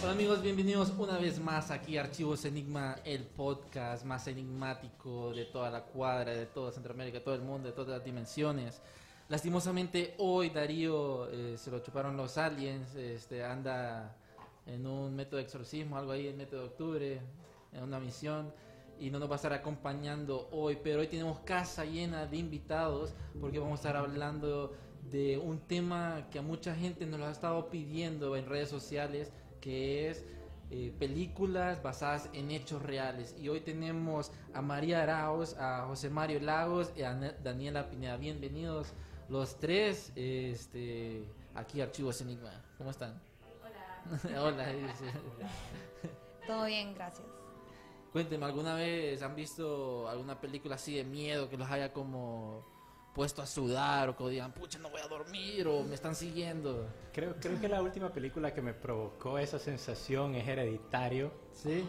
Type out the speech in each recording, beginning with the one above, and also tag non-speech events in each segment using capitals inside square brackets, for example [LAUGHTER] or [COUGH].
Hola amigos, bienvenidos una vez más aquí a Archivos Enigma, el podcast más enigmático de toda la cuadra, de toda Centroamérica, de todo el mundo, de todas las dimensiones. Lastimosamente hoy Darío eh, se lo chuparon los aliens, este, anda en un método de exorcismo, algo ahí, el método de octubre, en una misión, y no nos va a estar acompañando hoy, pero hoy tenemos casa llena de invitados porque vamos a estar hablando de un tema que a mucha gente nos lo ha estado pidiendo en redes sociales, que es eh, películas basadas en hechos reales. Y hoy tenemos a María Arauz, a José Mario Lagos y a Daniela Pineda. Bienvenidos los tres este, aquí a Archivos Enigma. ¿Cómo están? Hola. [LAUGHS] Hola. Todo bien, gracias. Cuéntenme, ¿alguna vez han visto alguna película así de miedo que los haya como puesto a sudar o que digan, pucha, no voy a dormir o me están siguiendo? Creo, creo que la última película que me provocó esa sensación es Hereditario. ¿Sí?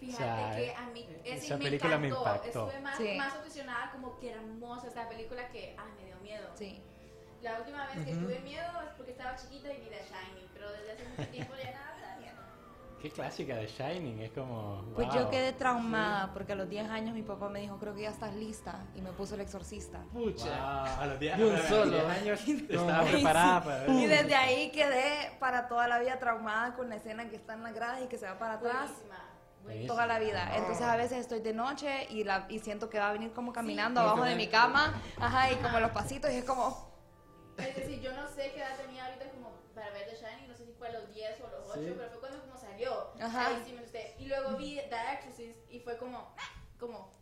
Fíjate O sea, que a mí ese esa me película me encantó. impactó. Estuve más, Sí. más obsesionada como que era hermosa esta película que ay, me dio miedo. Sí. La última vez que Ujú. tuve miedo es porque estaba chiquita y vi The Shining, pero desde hace mucho [LAUGHS] tiempo ya nada me. Qué clásica de Shining, es como. Pues wow. yo quedé traumada porque a los 10 años mi papá me dijo, creo que ya estás lista y me puso el exorcista. Pucha. Wow, a los 10 De un a los solo. 10 años estaba preparada para ver. Y desde ahí quedé para toda la vida traumada con la escena que está en las gradas y que se va para atrás. Buenísima. Buenísima. Toda la vida. Entonces a veces estoy de noche y, la, y siento que va a venir como caminando Sí. abajo de mi cama. Ajá, y como los pasitos y es como... Es decir, yo no sé qué edad tenía ahorita como para ver The Shining, no sé si fue a los 10 o los 8, Sí. pero fue como salió. Ajá. Ahí sí me asusté. Y luego vi The Exorcist y fue como, como,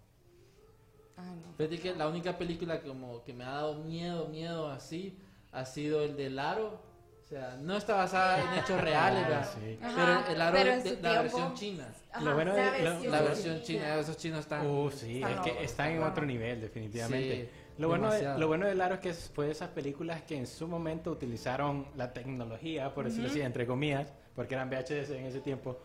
Ay, no. Fíjate que la única película como que me ha dado miedo, miedo así, ha sido el de Laro. O sea, no está basada en hechos reales, Ah, ¿verdad? sí. Ajá, Pero el Aro pero de, la tiempo- versión china. Ajá. Lo bueno La de, versión La versión china, esos chinos están... Uh, sí, Están es que locos, están en otro nivel, definitivamente. Lo, bueno de, lo bueno de Laro es que fue de esas películas que en su momento utilizaron la tecnología, por decirlo así, entre comillas, porque eran VHS en ese tiempo,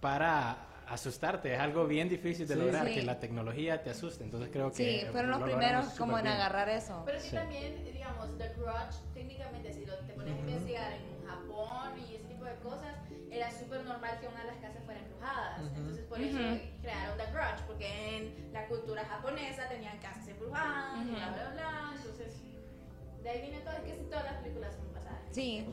para asustarte. Es algo bien difícil de Sí. lograr, Sí. que la tecnología te asuste. Entonces creo que... Sí, fueron los lo primeros como en superbién. agarrar eso. Pero Sí. también, digamos, The Grudge, técnicamente, si lo te pones a investigar en Japón y ese tipo de cosas, era súper normal que una de las casas fuera emprujadas. Ujú. Entonces, por eso crearon The Grudge, porque en la cultura japonesa tenían casas emprujadas, Ujú. bla, bla, bla. Entonces, de ahí viene todo, es que sí, todas las películas son basadas Sí.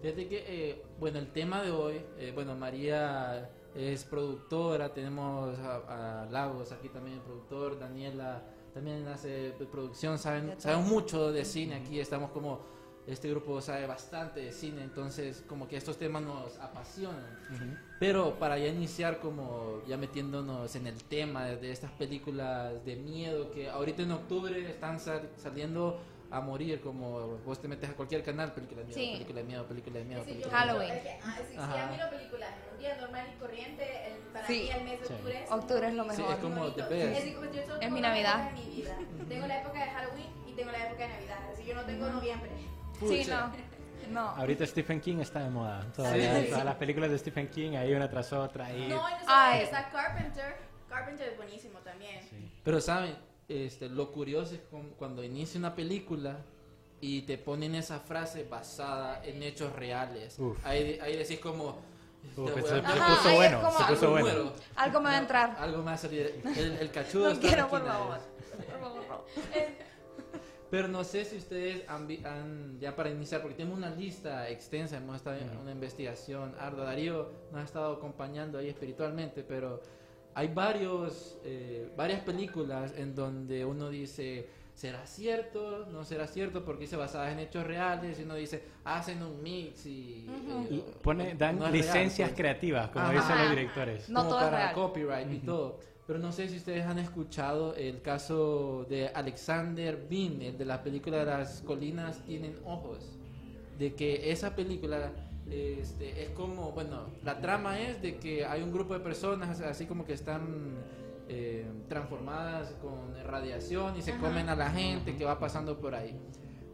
Fíjate que, eh, bueno, el tema de hoy, eh, bueno, María es productora, tenemos a, a Lagos aquí también, productor, Daniela también hace producción, saben, saben mucho de cine aquí, estamos como, este grupo sabe bastante de cine, entonces como que estos temas nos apasionan. Ujú. Pero para ya iniciar como ya metiéndonos en el tema de, de estas películas de miedo que ahorita en octubre están sal- saliendo a morir como vos te metes a cualquier canal, película de miedo, Sí. película de miedo, película de miedo, decir, película de Halloween. es que, ah, si, si Ajá. ya miro películas un día normal y corriente, el, para Sí. mí el mes de Sí. octubre es Octubre es lo muy- Sí, mejor. es como bonito. best. Es, como yo Es mi Navidad. mi vida. Tengo la época de Halloween y tengo la época de Navidad. Así yo no tengo noviembre. Sí, Pucha. no. No. Ahorita Stephen King está de moda. Todas, Sí. las- todas las películas de Stephen King, hay una tras otra. Y... No, y está Carpenter. Carpenter es buenísimo también. Sí. Pero saben, este, lo curioso es cuando inicia una película y te ponen esa frase basada en hechos reales. Uf. Ahí, ahí decís como... Uf, te se- se Ajá, puso ahí bueno, como- se puso algo bueno. Algo me va a No, entrar. algo me va a salir. El, el [LAUGHS] cachudo No está en quiero, por favor. Por favor. [LAUGHS] Pero no sé si ustedes han, vi- han- ya para iniciar, porque tenemos una lista extensa, hemos estado en una investigación ardua. Darío nos ha estado acompañando ahí espiritualmente, pero hay varios, eh, varias películas en donde uno dice, ¿será cierto? ¿No será cierto? Porque dice basadas en hechos reales y uno dice, hacen un mix y... Pone, dan no es real, licencias pues. creativas, como Ajá. dicen los directores. No como todo es para real. copyright y todo. Pero no sé si ustedes han escuchado el caso de Alexander Bean, el de la película las colinas tienen ojos. De que esa película este, es como, bueno, la trama es de que hay un grupo de personas así como que están eh, transformadas con radiación y se Ajá. comen a la gente que va pasando por ahí.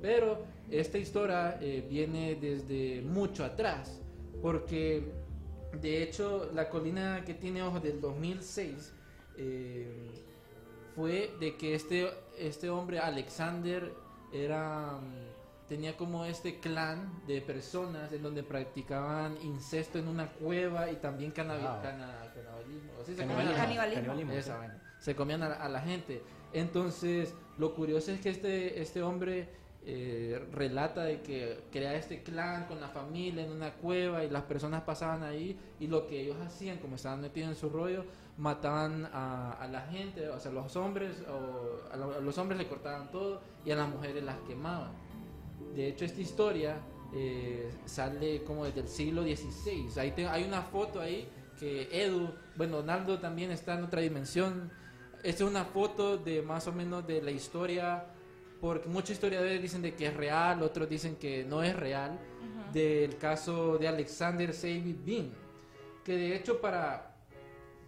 Pero esta historia eh, viene desde mucho atrás, porque de hecho la colina que tiene ojos del 2006 eh, fue de que este, este hombre Alexander era mm, tenía como este clan de personas en donde practicaban incesto en una cueva y también canabi- Wow. cana- canibalismo. ¿sí? Se Canibalismo. comían a la- Canibalismo. Esa. Se comían a, la- a la gente. Entonces, lo curioso es que este, este hombre eh, relata de que crea este clan con la familia en una cueva y las personas pasaban ahí y lo que ellos hacían, como estaban metidos en su rollo, mataban a, a la gente, o sea, los hombres, o a, lo- a los hombres le cortaban todo y a las mujeres las quemaban. De hecho, esta historia eh, sale como desde el siglo XVI. Ahí te- hay una foto ahí que Edu, bueno, Donaldo también está en otra dimensión. Esta es una foto de más o menos de la historia, porque muchos historiadores dicen de que es real, otros dicen que no es real, del caso de Alexander Savy Bean, que de hecho para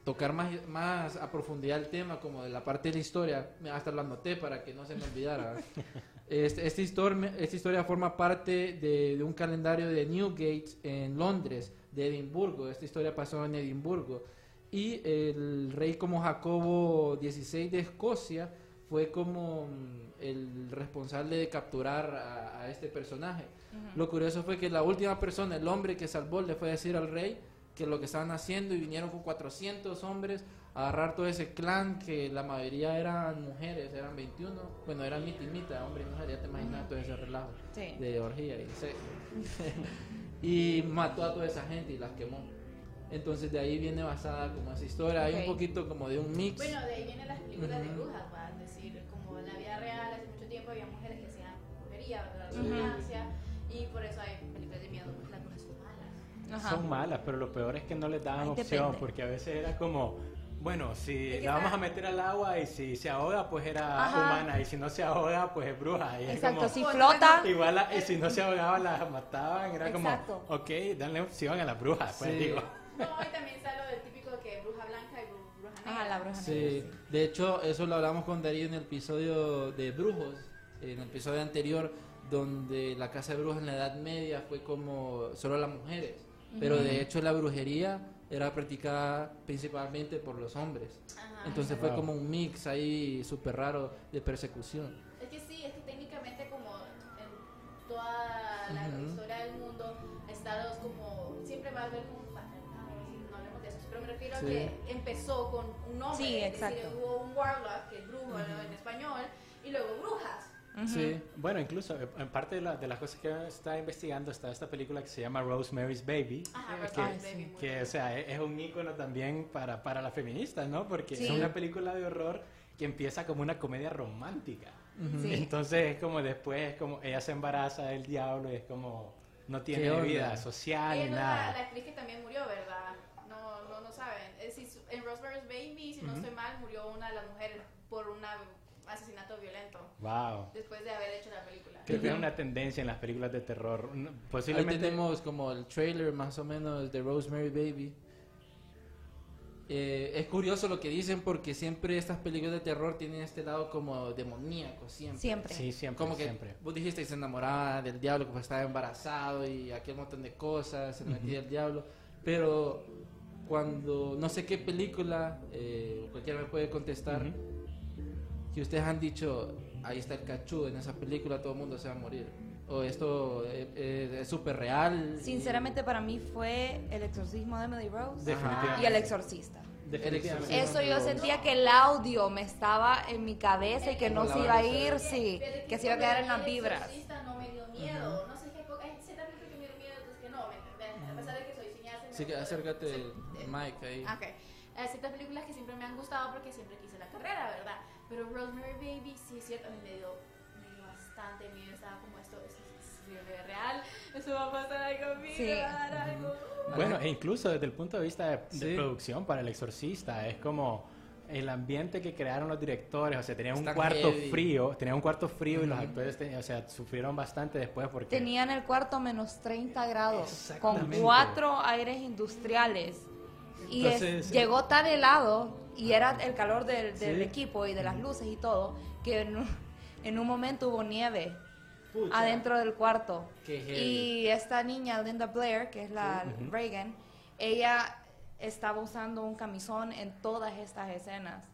tocar más, más a profundidad el tema, como de la parte de la historia, hasta lo anoté para que no se me olvidara. [LAUGHS] Este- esta, historia, esta historia forma parte de, de un calendario de Newgate en Londres, de Edimburgo. Esta historia pasó en Edimburgo. Y el rey como Jacobo XVI de Escocia fue como mm, el responsable de capturar a, a este personaje. Lo curioso fue que la última persona, el hombre que salvó, le fue a decir al rey que lo que estaban haciendo y vinieron con 400 hombres a agarrar todo ese clan que la mayoría eran mujeres, eran 21, bueno, eran mitad, hombre y mujer, ya te imaginas todo ese relajo Sí. de orgía y sexo. [LAUGHS] y mató a toda esa gente y las quemó. Entonces de ahí viene basada como esa historia, hay Ok. un poquito como de un mix. Bueno, de ahí vienen las películas de Ujú. brujas, va a decir, como en la vida real hace mucho tiempo había mujeres que hacían brujería, ¿verdad? La redundancia, y por eso hay Ajá. Son malas, pero lo peor es que no les daban Ay, opción, depende. porque a veces era como, bueno, si la vamos a meter al agua y si se ahoga, pues era Ajá. humana, y si no se ahoga, pues es bruja. Y es Exacto, como- si flota. Igual, la- y si no se ahogaba, la mataban. Era Exacto. como, ok, danle opción a la bruja. Pues Sí. digo, No, y también está lo del típico que bruja blanca y bru- bruja negra. Ajá, la bruja Sí, de hecho eso lo hablamos con Darío en el episodio de Brujos, en el episodio anterior, donde la casa de brujas en la Edad Media fue como solo las mujeres, pero de hecho la brujería era practicada principalmente por los hombres. Ajá. Entonces fue Wow. como un mix ahí súper raro de persecución. Es que sí, es que técnicamente como en toda la Ujú. historia del mundo, estados como, siempre va a haber un, bueno, no, hablemos de eso, pero me refiero Sí. a que empezó con un nombre, Sí, es decir, exacto. hubo un warlock, que es brujo ¿no? en español, y luego brujas. Sí, bueno, incluso eh, en parte de, la- de las cosas que está investigando está esta película que se llama Rosemary's Baby. Ajá, eh, Rosemary's que, Baby, que, o sea, es, es un ícono también para, para las feministas, ¿no? Porque Sí. es una película de horror que empieza como una comedia romántica. Sí. Entonces es como después, es como ella se embaraza del diablo y es como no ¿Qué tiene onda? vida social ni es la, nada. la actriz que también murió, ¿verdad? No, no, no saben. Es decir, en Rosemary's Baby, si no estoy mal, murió una de las mujeres por un asesinato violento Wow. después de haber hecho la película. Creo que es una tendencia en las películas de terror. No- ahí Posiblemente tenemos como el trailer más o menos de Rosemary Baby. Eh, es curioso lo que dicen porque siempre estas películas de terror tienen este lado como demoníaco, siempre. Siempre. Sí, siempre, Como que siempre. vos dijiste que se enamoraba del diablo, que pues estaba embarazado y aquel montón de cosas, se metía el diablo. Pero cuando, no sé qué película, eh, cualquiera me puede contestar, Ujú. Que ustedes han dicho, ahí está el cachudo, en esa película todo el mundo se va a morir. O esto eh, eh, es súper real. Sinceramente para mí fue El exorcismo de Emily Rose Definitivamente. y El exorcista. Definitivamente. Eso yo sentía que el audio me estaba en mi cabeza y que no se iba a ir, sí, que se iba a quedar en las vibras. Exorcista no me dio miedo. No sé qué. co- Hay ciertas películas que me dio miedo, otras que no. A pesar de que soy cineasta. y acércate, sí, eh, Mike, ahí. Ok. Hay ciertas películas que siempre me han gustado porque siempre quise la carrera, ¿verdad? Pero Rosemary Baby, sí es cierto, a mí me dio, me dio bastante miedo. Estaba como esto, esto es es real, eso va a pasar ahí conmigo, Sí. va a dar algo. Bueno, e incluso desde el punto de vista de, de Sí. producción para El Exorcista, es como el ambiente que crearon los directores, o sea, tenían un cuarto heavy. frío, tenían un cuarto frío y los actores, tenían- o sea, sufrieron bastante después porque... Tenían el cuarto menos 30 grados, con cuatro aires industriales. Y es- Entonces, llegó tan helado, y era el calor del, del Sí. equipo y de las luces y todo, que en un, [LAUGHS] en un momento hubo nieve Pucha. adentro del cuarto. Y esta niña, Linda Blair, que es la Reagan, ella estaba usando un camisón en todas estas escenas.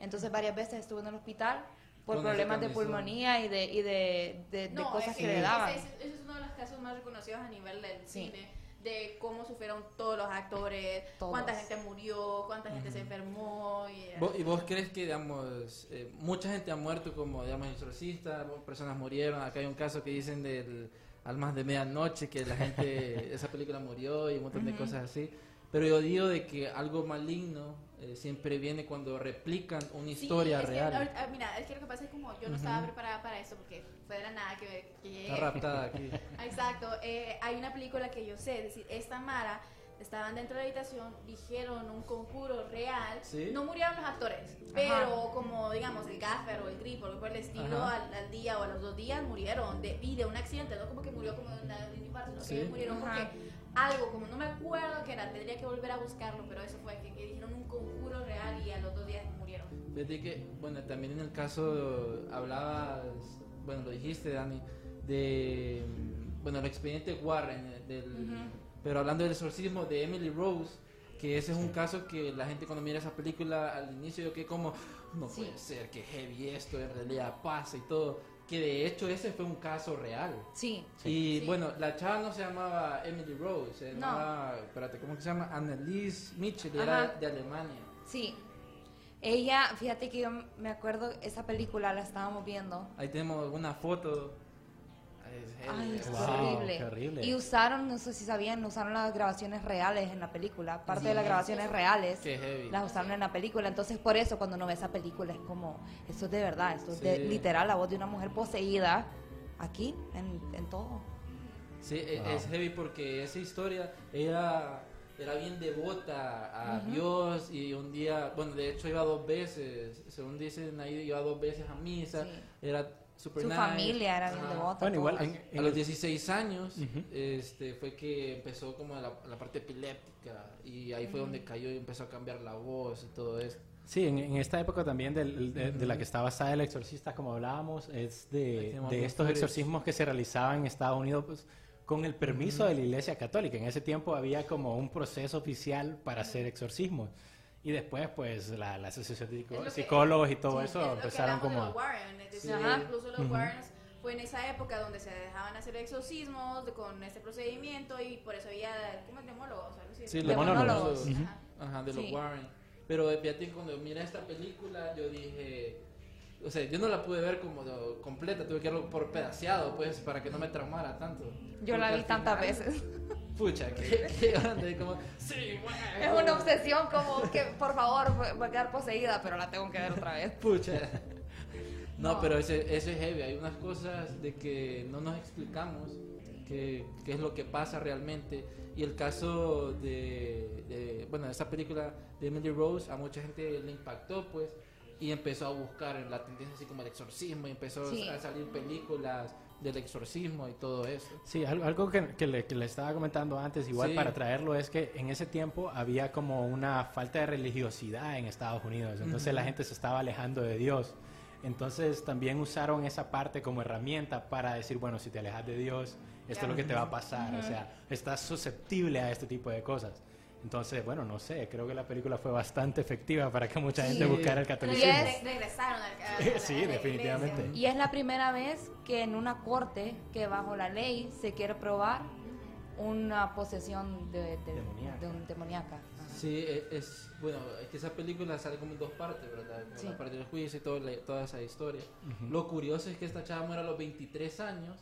Entonces varias veces estuvo en el hospital por problemas de pulmonía y de, y de, de- de No, cosas ese- que le daban. Ese, ese es uno de los casos más reconocidos a nivel del Sí. cine, de cómo sufrieron todos los actores, Todos. cuánta gente murió, cuánta gente se enfermó. Y, ¿Vos- ¿Y vos crees que, digamos, eh, mucha gente ha muerto como, digamos, exorcista, personas murieron? Acá hay un caso que dicen del Almas de Medianoche, que la gente, [LAUGHS] esa película murió y un montón de cosas así. Pero yo digo de que algo maligno eh, siempre viene cuando replican una Sí, historia es que real. ahorita- ah, mira, es que lo que pasa es como yo no estaba preparada para esto porque fue de la nada que, que llegué. Está raptada aquí. [LAUGHS] Exacto, eh, hay una película que yo sé, es decir, esta Mara estaban dentro de la habitación, dijeron un conjuro real, ¿Sí? no murieron los actores, pero como digamos el gaffer o el grip o algo por el estilo, al, al día o a los dos días murieron de, y de un accidente, no como que murió como de, una, de un infarto, sino Sí. que murieron Ajá. porque algo, como no me acuerdo qué era, tendría que volver a buscarlo, pero eso fue que, que dijeron un conjuro real y a los dos días murieron. Fíjate que, bueno, también en el caso hablabas, bueno, lo dijiste, Dani, de, bueno, el expediente Warren, eh, del, pero hablando del exorcismo de Emily Rose, que ese es un caso que la gente cuando mira esa película al inicio yo que como, no Sí. puede ser, que heavy esto, en realidad pasa y todo, que de hecho ese fue un caso real. Sí, Y Sí. bueno, la chava no se llamaba Emily Rose, se No. llamaba, espérate, ¿cómo que se llama? Anneliese Mitchell, y era Ajá. de Alemania. sí. Ella, fíjate que yo me acuerdo, esa película la estábamos viendo. Ahí tenemos una foto. Ay, es- Wow, horrible. horrible. Y usaron, no sé si sabían, usaron las grabaciones reales en la película. Parte Sí. de las grabaciones reales Qué heavy. las usaron en la película. Entonces, por eso, cuando uno ve esa película, es como, esto es de verdad, esto es de, literal, la voz de una mujer poseída aquí, en, en todo. Sí, e- Wow. es heavy porque esa historia, ella era bien devota a Dios y un día, bueno, de hecho iba dos veces, según dicen ahí, iba dos veces a misa, Sí. era super Su nice. familia era bien devota. Bueno, igual todos. en, en A los el- 16 años este, fue que empezó como la, la parte epiléptica y ahí fue donde cayó y empezó a cambiar la voz y todo esto. Sí, en, en esta época también del- de, de la que está basada el exorcista, como hablábamos, es de, de estos exorcismos que se realizaban en Estados Unidos pues, con el permiso de la Iglesia Católica. En ese tiempo había como un proceso oficial para hacer exorcismos. Y después, pues, la, la Asociación de que- Psicólogos y todo Sí, eso es empezaron como los Warren, es decir, Sí. incluso los Ujú. Warrens fue en esa época donde se dejaban hacer exorcismos de- con este procedimiento y por eso había como demólogos, algo así. Sí, De los monólogos. monólogos. Ujú. Ajá, de Sí. los Warren. Pero eh, fíjate que cuando miré esta película, yo dije. O sea, yo no la pude ver como completa, tuve que verlo por pedaceado, pues, para que no me traumara tanto. Yo la Porque vi al tantas final- veces. Pucha, que, que ande como. Sí, güey. Es una obsesión como que, por favor, voy a quedar poseída, pero la tengo que ver otra vez. Pucha. No, No. pero ese es heavy. Hay unas cosas de que no nos explicamos qué qué es lo que pasa realmente. Y el caso de, de, bueno, esa película de Emily Rose a mucha gente le impactó, pues, y empezó a buscar en la tendencia así como el exorcismo, y empezó Sí. a salir películas del exorcismo y todo eso. Sí, al- algo que, que le, que le estaba comentando antes, igual Sí. para traerlo, es que en ese tiempo había como una falta de religiosidad en Estados Unidos. Entonces la gente se estaba alejando de Dios. Entonces también usaron esa parte como herramienta para decir, bueno, si te alejas de Dios, esto es lo que te va a pasar. O sea, estás susceptible a este tipo de cosas. Entonces, bueno, no sé, creo que la película fue bastante efectiva para que mucha gente Sí. buscara el catolicismo. re- regresaron al, [LAUGHS] Sí, definitivamente. Y es la primera vez que en una corte que bajo la ley se quiere probar una posesión de, de- Demoníaca. de un demoníaca. Ajá. Sí, e- es, bueno, es que esa película sale como en dos partes, ¿verdad? Como Sí. La parte del juicio y todo la- toda esa historia. Ujú. Lo curioso es que esta chava muere a los 23 años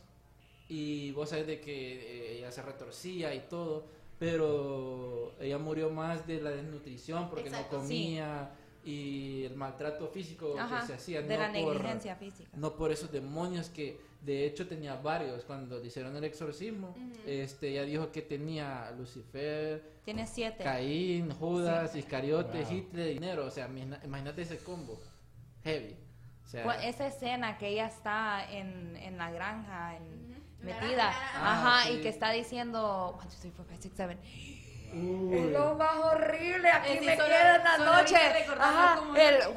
y vos sabés de que eh, ella se retorcía y todo, pero ella murió más de la desnutrición porque Exacto, no sí. comía y el maltrato físico Ajá, que se hacía. de no la por- negligencia física. No por esos demonios que de hecho tenía varios. Cuando le hicieron el exorcismo, Ujú. este, ella dijo que tenía Lucifer, Tiene siete. Caín, Judas, Iscariote, Wow. Hitler, dinero. O sea, imagínate ese combo. Heavy. O sea, Esa escena que ella está en, en la granja, en- metida, ah, ajá, sí. y que está diciendo, one, two, three, four, five, six, seven. uy. Es lo más horrible, aquí Eh, sí, me solo- queda en la solo noche. ahorita recordando Ajá, cómo el película.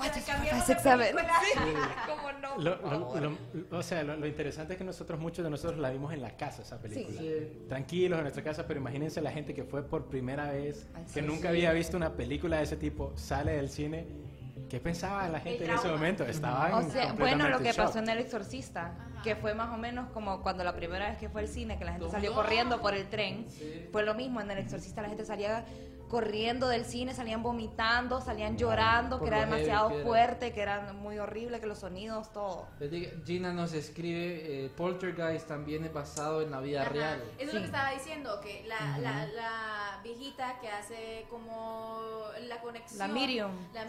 [LAUGHS] Sí, cómo no. Lo, lo- lo- o sea, lo, lo interesante es que nosotros, muchos de nosotros la vimos en la casa, esa película. Sí. Tranquilos en nuestra casa, pero imagínense la gente que fue por primera vez, Ay, que sí, nunca sí. había visto una película de ese tipo, sale del cine. ¿Qué pensaba la gente en ese momento? Estaban O sea, bueno, lo que en shock. pasó en El Exorcista, Ajá. que fue más o menos como cuando la primera vez que fue al cine, que la gente salió corriendo por el tren, Sí. fue lo mismo en El Exorcista, la gente salía corriendo del cine, salían vomitando, salían llorando, Por que era demasiado que era. fuerte, que era muy horrible, que los sonidos, todo. Gina nos escribe, eh, Poltergeist también es basado en la vida Ajá. real. Eso es Sí. lo que estaba diciendo, que la, la, la viejita que hace como la conexión. La medium, La sí.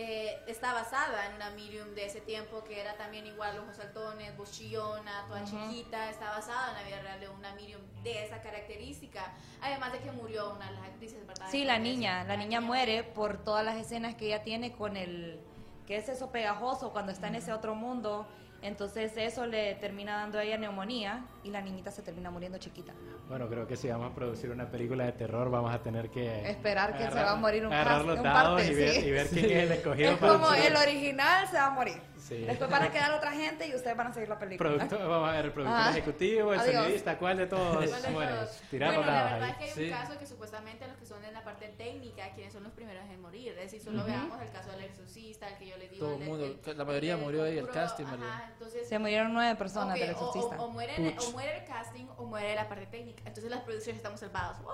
Eh, está basada en una medium de ese tiempo que era también igual ojos saltones, voz chillona, toda chiquita, está basada en la vida real de una medium de esa característica, además de que murió una de las actrices, ¿verdad? Sí, la niña, la niña muere por todas las escenas que ella tiene con el, que es eso pegajoso cuando está en ese otro mundo, entonces eso le termina dando a ella neumonía y la niñita se termina muriendo chiquita. Bueno, creo que si vamos a producir una película de terror, vamos a tener que Esperar que se va a morir un los un parte, y ver, sí. y ver quién es el escogido Es para como el original se va a morir. Sí. Después van a quedar otra gente y ustedes van a seguir la película. productor, vamos a ver el productor Ah. ejecutivo, el Adiós. sonidista, ¿cuál de todos ¿Cuál de muere? todos? Tirar bueno, los la verdad ahí. es que hay Sí. un caso que supuestamente los que son en la parte técnica, quienes son los primeros en morir. Es decir, solo Ujú. veamos el caso del exorcista, el que yo les digo. Todo el mundo, el- la mayoría el murió ahí, el casting, ajá, murió. entonces, Se murieron nueve personas ok, del o- exorcista. O, o muere, Puch. o muere el casting o muere la parte técnica. Entonces las producciones estamos salvadas. ¡Wow!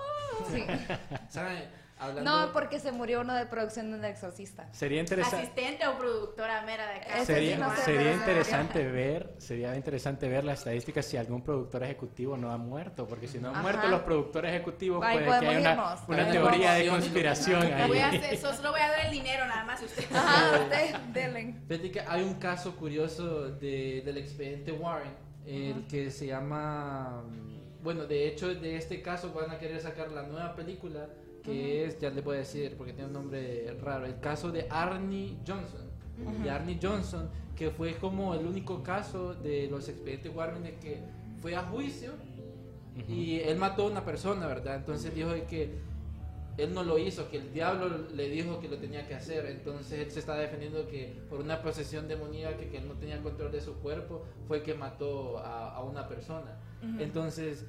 Sí. [LAUGHS] ¿Saben? Hablando, No, porque se murió uno de producción del exorcista. Sería interesante. Asistente o productora mera de. Ese Sería, sí no sé, sería pero- interesante ver, sería interesante ver las estadísticas si algún productor ejecutivo no ha muerto, porque si no han Ajá. muerto los productores ejecutivos, puede que haya una, una teoría de conspiración Voy a ahí. [LAUGHS] hacer, so- solo voy a dar el dinero nada más. Usted. Ajá, ustedes denle. Fíjate que hay un caso curioso de, del expediente Warren, el que se llama... mm, Bueno, de hecho, de este caso van a querer sacar la nueva película, que es, ya les voy a decir, porque tiene un nombre raro, el caso de Arnie Johnson. De Arnie Johnson, que fue como el único caso de los expedientes Warren de que fue a juicio y él mató a una persona, ¿verdad? Entonces dijo de que él no lo hizo, que el diablo le dijo que lo tenía que hacer. Entonces él se está defendiendo que por una posesión demoníaca, que él no tenía control de su cuerpo, fue que mató a, a una persona. Entonces,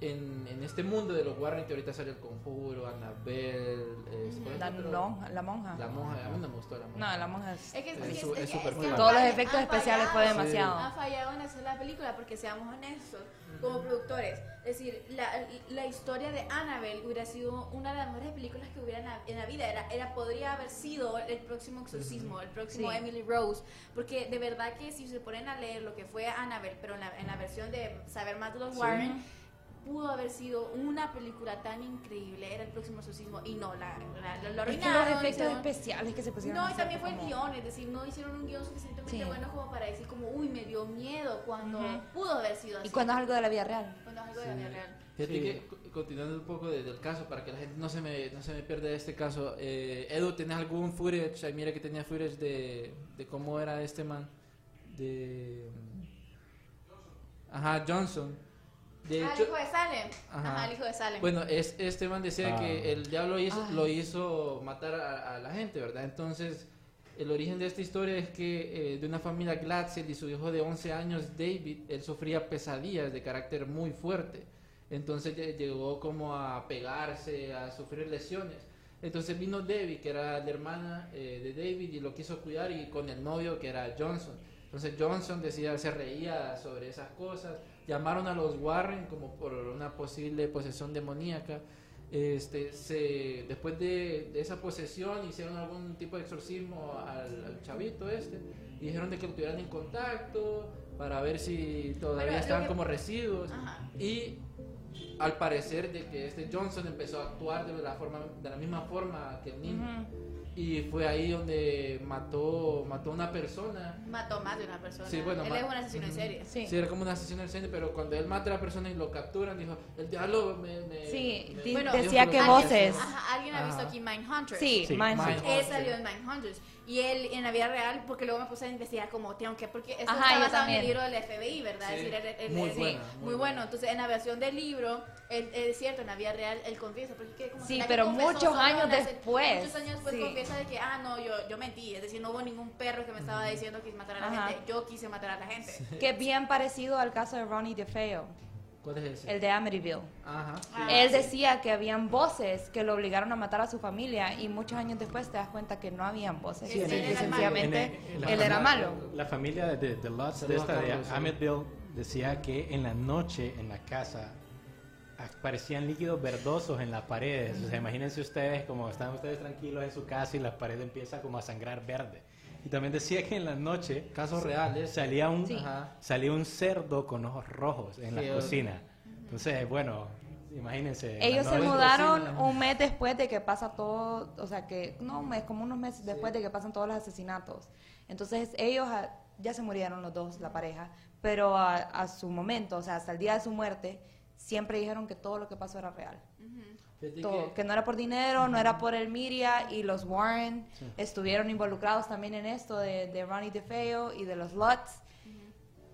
en, en este mundo de los Warren, que ahorita sale el conjuro, Annabelle, eh, ¿cuál es La, monja, la monja. La monja, a mí no me gustó la monja. No, la monja es... Es que, es, Es es es que- súper es que fuerte. Todos los efectos especiales fue Sí. demasiado. Han fallado en hacer la película porque seamos honestos como productores. Es decir, la, la historia de Annabelle hubiera sido una de las mejores películas que hubiera en la, en la vida. Era, era, podría haber sido el próximo exorcismo, el próximo Sí. Emily Rose. Porque de verdad que si se ponen a leer lo que fue Annabelle, pero en la, en la versión de saber más de los Sí. Warren, pudo haber sido una película tan increíble. Era el próximo exorcismo y no, la, la, lo, lo Es que los arruinaron, efectos hicieron- especiales que se pusieron no, y también fue el como- guion, es decir, no hicieron un guion suficientemente Sí. bueno como para decir como, uy, me dio miedo cuando Ujú. pudo haber sido así. Y cuando es algo de la vida real. Cuando es algo de la vida real. Fíjate Sí. que, co- continuando un poco de- del caso, para que la gente no se me, no se me pierda de este caso, eh, Edu, ¿tenés algún footage? Ay, mira que tenía footage de, de cómo era este man. De. Ajá, Johnson. De ah, el hecho, hijo de Salem. Ajá. Ajá, el hijo de Salem. bueno, es, este man decía Ah. que el diablo hizo, Ay. lo hizo matar a, a la gente, ¿verdad? Entonces, el origen de esta historia es que eh, de una familia Glatzel y su hijo de 11 años, David, él sufría pesadillas de carácter muy fuerte. Entonces lle- llegó como a pegarse, a sufrir lesiones. Entonces vino Debbie, que era la hermana eh, de David, y lo quiso cuidar, y con el novio, que era Johnson. Entonces Johnson decía, se reía sobre esas cosas. Llamaron a los Warren como por una posible posesión demoníaca. este, se, después de, de esa posesión hicieron algún tipo de exorcismo al, al chavito este y dijeron de que lo tuvieran en contacto para ver si todavía lo estaban que- como residuos Ajá. y al parecer de que este Johnson empezó a actuar de la forma de la misma forma que el niño y fue ahí donde mató mató a una persona Mató más de una persona. Sí, bueno, Él es un asesino en serie. Sí. era como un asesino en serie, pero cuando él mata a la persona y lo capturan, dijo, el diablo me... me- Sí, me- Bueno, decía que alguien- voces. Ajá, alguien ha visto aquí Mindhunters. Sí, Sí. Mindhunters. Él salió en Mindhunters. Y él en la vida real, porque luego me puse a investigar como tengo que, porque esto Ajá, está basado en el libro del FBI, ¿verdad? Sí. Es decir, él- él- Muy él- buena, sí, muy muy bueno. Entonces, en la versión del libro, es cierto, en la vida real, él confiesa. Porque es que como Sí, que pero muchos años después, Muchos años después sí. confiesa de que, ah, no, yo, yo mentí. Es decir, no hubo ningún perro que me estaba diciendo que matar a la Ajá. gente. Yo quise matar a la gente. Que es bien parecido al caso de Ronnie DeFeo, ¿Cuál es ese? el de Amityville. Ajá. sí. Él decía que habían voces que lo obligaron a matar a su familia y muchos años después te das cuenta que no habían voces, Sí, y él que era sencillamente el- él era familia- malo. La familia de, de, de Lutz, de Saludos esta de sí. Amityville, decía que en la noche en la casa aparecían líquidos verdosos en las paredes. O sea, imagínense ustedes como están ustedes tranquilos en su casa y la pared empieza como a sangrar verde. Y también decía que en la noche Casos reales. salía un, Sí. Salía un cerdo con ojos rojos en Sí, la cocina. Entonces, bueno, imagínense. Ellos se mudaron cocina. un mes después de que pasa todo, o sea que, no un mes, como unos meses después de que pasan todos los asesinatos. Entonces ellos ya se murieron los dos, la pareja, pero a, a su momento, o sea, hasta el día de su muerte, siempre dijeron que todo lo que pasó era real. Fíjate Todo, que- que no era por dinero, no era por el media y los Warren estuvieron involucrados también en esto de, de Ronnie DeFeo y de los Lutz.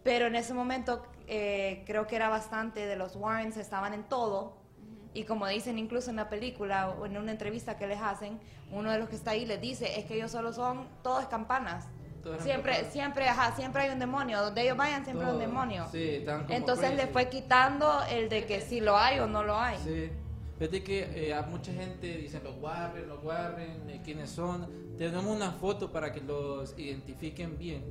Pero en ese momento eh, creo que era bastante de los Warrens, estaban en todo. Y como dicen incluso en la película o en una entrevista que les hacen, uno de los que está ahí les dice, es que ellos solo son todos campanas. Siempre, campanas. siempre, ajá, siempre hay un demonio. Donde ellos vayan siempre hay un demonio. Sí, estaban como Entonces le fue quitando el de que si lo hay o no lo hay. Sí. Fíjate que eh, a mucha gente dicen los Warren, los Warren, eh, quiénes son. Tenemos una foto para que los identifiquen bien.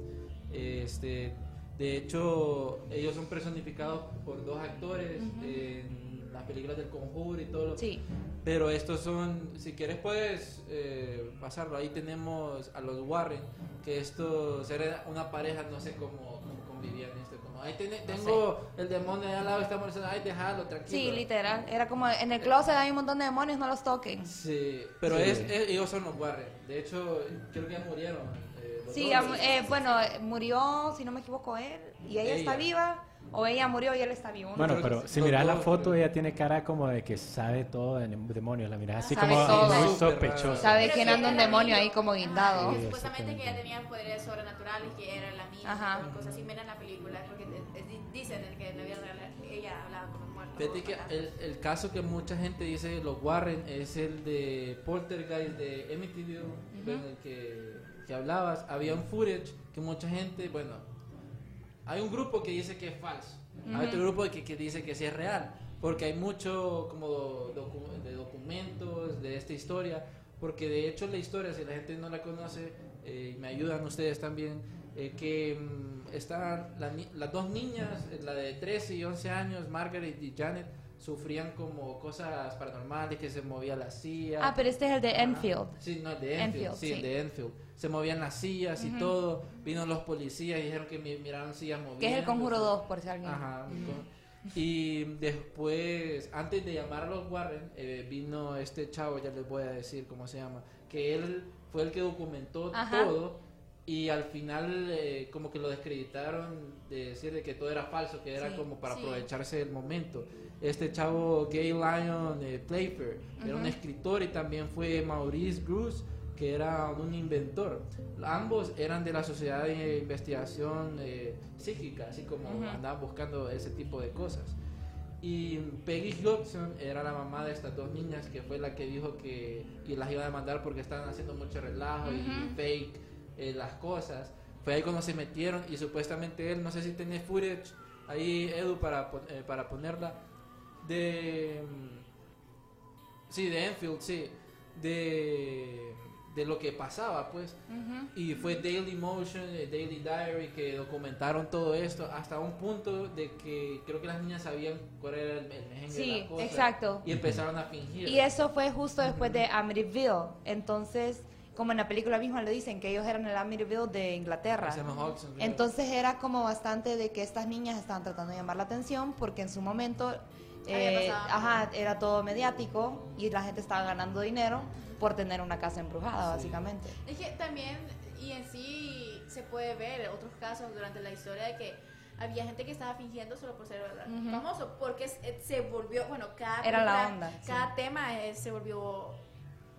Este, de hecho, ellos son personificados por dos actores en las películas del Conjuro y todo. lo- Sí. Pero estos son, si quieres puedes eh, pasarlo. Ahí tenemos a los Warren, que estos era una pareja, no sé cómo, cómo convivían esto. Como, ahí tiene- tengo el demonio de al lado, estamos diciendo, ay, déjalo, tranquilo. Sí, literal. Era como en el closet hay un montón de demonios, no los toquen. Sí, pero Sí. Es, es- ellos son los Warren. De hecho, creo que ya murieron. Eh, Sí, eh, bueno, murió, si no me equivoco, él y ella, está Ella. viva, o ella murió y él está vivo. Bueno, pero si miras la foto, creo. ella tiene cara como de que sabe todo de demonios. La miras así Sabe como todo. muy sospechosa. Sabe Pero quién anda un demonio ahí como guindado. Sí, supuestamente que ella tenía poderes sobrenaturales, que era la misma, Ajá. cosas así. Miren la película, porque dicen que en la vida real ella hablaba como muerto. Fíjate que el, el caso que mucha gente dice los Warren es el de Poltergeist de Amityville, bueno, el que, que hablabas. Había un footage que mucha gente, bueno, hay un grupo que dice que es falso. Hay otro grupo que, que dice que sí es real. Porque hay mucho como docu- de documentos de esta historia. Porque de hecho la historia, si la gente no la conoce, eh, me ayudan ustedes también, eh, que mm, están la las dos niñas, eh, la de 13 y 11 años, Margaret y Janet, sufrían como cosas paranormales, que se movía la silla. Ah, pero este es el de. Enfield. Sí, no, el de Enfield. Enfield, sí, sí. el de Enfield. Se movían las sillas y todo. Vino los policías y dijeron que mi- miraron sillas moviendo. Que es el Conjuro 2, por si alguien. Ajá. con- Y después, antes de llamar a los Warren, eh, vino este chavo, ya les voy a decir cómo se llama, que él fue el que documentó Ajá. todo y al final eh, como que lo descreditaron de decir de que todo era falso, que era Sí, como para sí. aprovecharse del momento. Este chavo Gay Lion eh, Playfair era un escritor y también fue Maurice Bruce que era un inventor. Ambos eran de la Sociedad de Investigación eh, Psíquica, así como Ujú. andaban buscando ese tipo de cosas. Y Peggy Hudson era la mamá de estas dos niñas, que fue la que dijo que y las iba a demandar porque estaban haciendo mucho relajo y fake eh, las cosas. Fue ahí cuando se metieron y supuestamente él, no sé si tiene footage ahí, Edu, para, eh, para ponerla, de... mm, Sí, de Enfield, sí. De, de lo que pasaba, pues. Y fue Daily Motion, eh, Daily Diary que documentaron todo esto hasta un punto de que creo que las niñas sabían cuál era el, de Sí, la cosa. exacto. Y empezaron a fingir. Y eso fue justo después de Amityville. Entonces, como en la película misma le dicen que ellos eran el Amityville de Inglaterra. Entonces era como bastante de que estas niñas estaban tratando de llamar la atención porque en su momento eh, ajá, era todo mediático y la gente estaba ganando dinero por tener una casa embrujada, básicamente. Es que también, y en sí se puede ver otros casos durante la historia de que había gente que estaba fingiendo solo por ser Ujú. famoso, porque se, se volvió, bueno, cada, Era la onda, sí. cada tema eh, se volvió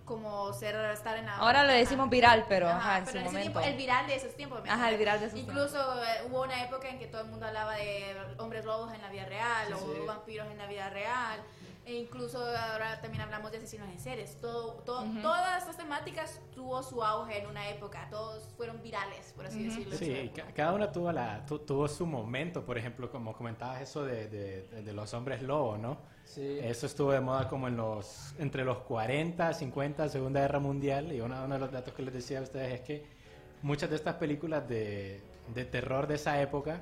como ser estar en la Ahora le ajá. decimos viral, pero Ajá, ajá, en pero su en ese momento. tiempo, el viral de esos tiempos. ¿me Ajá, el viral de esos Incluso eh, hubo una época en que todo el mundo hablaba de hombres lobos en la vida real Sí, o sí. vampiros en la vida real. E incluso ahora también hablamos de asesinos en series. Todo, todo-. Todas estas temáticas tuvo su auge en una época. Todos fueron virales, por así decirlo. Sí, ca- cada una tuvo, la, tu- tuvo su momento, por ejemplo, como comentabas eso de, de- de los hombres lobo, ¿no? Sí. Eso estuvo de moda como en los, entre los 40, 50, Segunda Guerra Mundial, y uno, uno de los datos que les decía a ustedes es que muchas de estas películas de, de terror de esa época,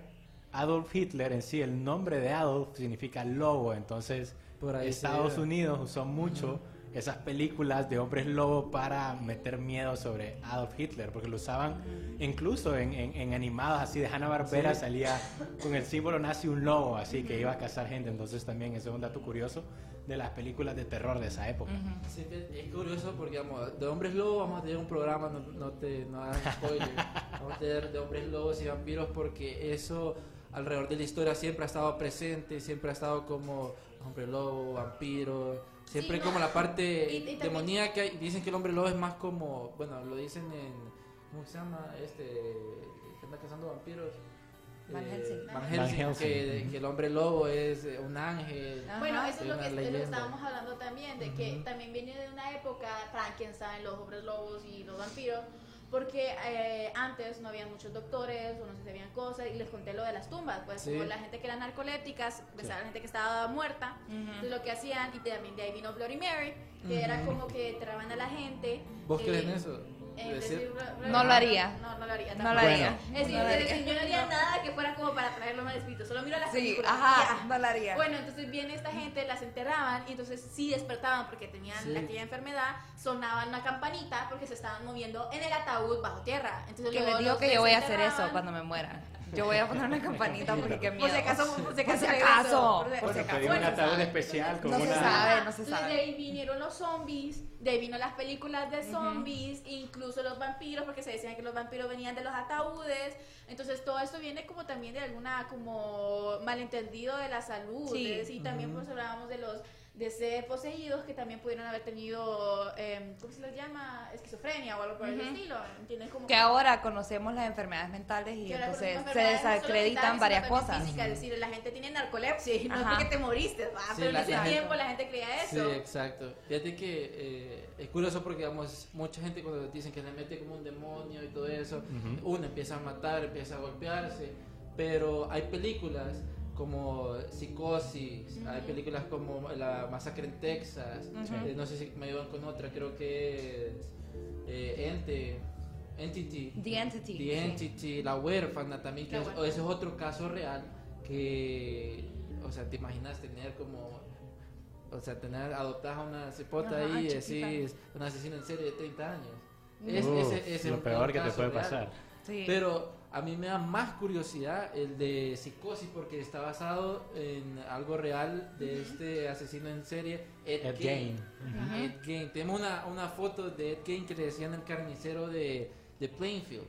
Adolf Hitler en sí, el nombre de Adolf significa lobo, entonces Por ahí Estados. Unidos usó mucho esas películas de hombres lobo para meter miedo sobre Adolf Hitler, porque lo usaban incluso en, en- en animados así de Hanna-Barbera Sí. salía con el símbolo nazi un lobo, así que iba a cazar gente, entonces también ese es un dato curioso de las películas de terror de esa época. Sí, es curioso porque digamos, de hombres lobos vamos a tener un programa, no, no te no hagas spoiler. [LAUGHS] vamos a tener de hombres lobos y vampiros porque eso alrededor de la historia siempre ha estado presente, siempre ha estado como hombre lobo, vampiro, siempre Sí, como no, la parte y- y también- demoníaca. y Dicen que el hombre lobo es más como, bueno, lo dicen en, ¿cómo se llama? Este, que anda cazando vampiros. Van Eh, Helsing. Van Van Helsing, Helsing, que, el hombre lobo es eh, un ángel. Ajá. Bueno, eso es lo que es- lo que leyenda. estábamos hablando también, de que también viene de una época, Frankenstein, los hombres lobos y los vampiros, porque eh, antes no había muchos doctores o no se sabían cosas, y les conté lo de las tumbas, pues Sí. como la gente que era narcolépticas, pues a la gente que estaba muerta, entonces lo que hacían, y también de ahí vino Bloody Mary, que era como que enterraban a la gente. ¿Vos eh, crees en eso? Eh, Decir- decir, bla- bla- No lo haría. No, no lo haría. No lo tampoco. haría. Es decir, No lo es haría. decir, yo no haría nada que fuera como para traerlo mal espíritu, solo miro las Sí, películas. ajá, ya. no la haría. Bueno, entonces viene esta gente, las enterraban y entonces sí despertaban porque tenían Sí. aquella enfermedad, sonaban una campanita porque se estaban moviendo en el ataúd bajo tierra. Entonces Que luego les digo que yo voy a hacer eso cuando me muera. Yo voy a poner una campanita porque qué miedo. Por si acaso, por si Por acaso. si regreso, acaso. por si- Por si Bueno, acaso. un Bueno, ataúd especial con No se sabe. no se Entonces sabe. de ahí vinieron los zombies, de ahí vino las películas de zombies, incluso los vampiros, porque se decían que los vampiros venían de los ataúdes. Entonces todo esto viene como también de alguna como malentendido de la salud. Sí. es decir, también pues hablábamos de los de ser poseídos que también pudieron haber tenido, eh, ¿cómo se les llama? Esquizofrenia o algo por el Ujú. estilo. ¿entiendes? Como Que ahora conocemos las enfermedades mentales y entonces se no desacreditan mentales, varias cosas. físicas, es decir, la gente tiene narcolepsia y no es Ajá. porque te moriste, ¿va? Sí, pero en ese gente- tiempo la gente creía eso. Sí, exacto. Fíjate que eh, es curioso porque, digamos, mucha gente cuando dicen que le mete como un demonio y todo eso, Ujú. uno empieza a matar, empieza a golpearse, pero hay películas como Psicosis, hay películas como La Masacre en Texas, eh, no sé si me ayudan con otra, creo que es eh, Ente, Entity. The Entity, The sí. Entity, La Huérfana también, que es- ese es otro caso real que, o sea, te imaginas tener como o sea, tener, adoptar a una cipota Ajá, ahí y decís, un asesino en serie de 30 años. Es, Uf, ese- ese es lo peor que te puede real. pasar. Sí. Pero a mí me da más curiosidad el de psicosis porque está basado en algo real de este asesino en serie, Ed, Ed Gein. Gein. Ed Gein. Tenemos una, una foto de Ed Gein que le decían el carnicero de, de Plainfield.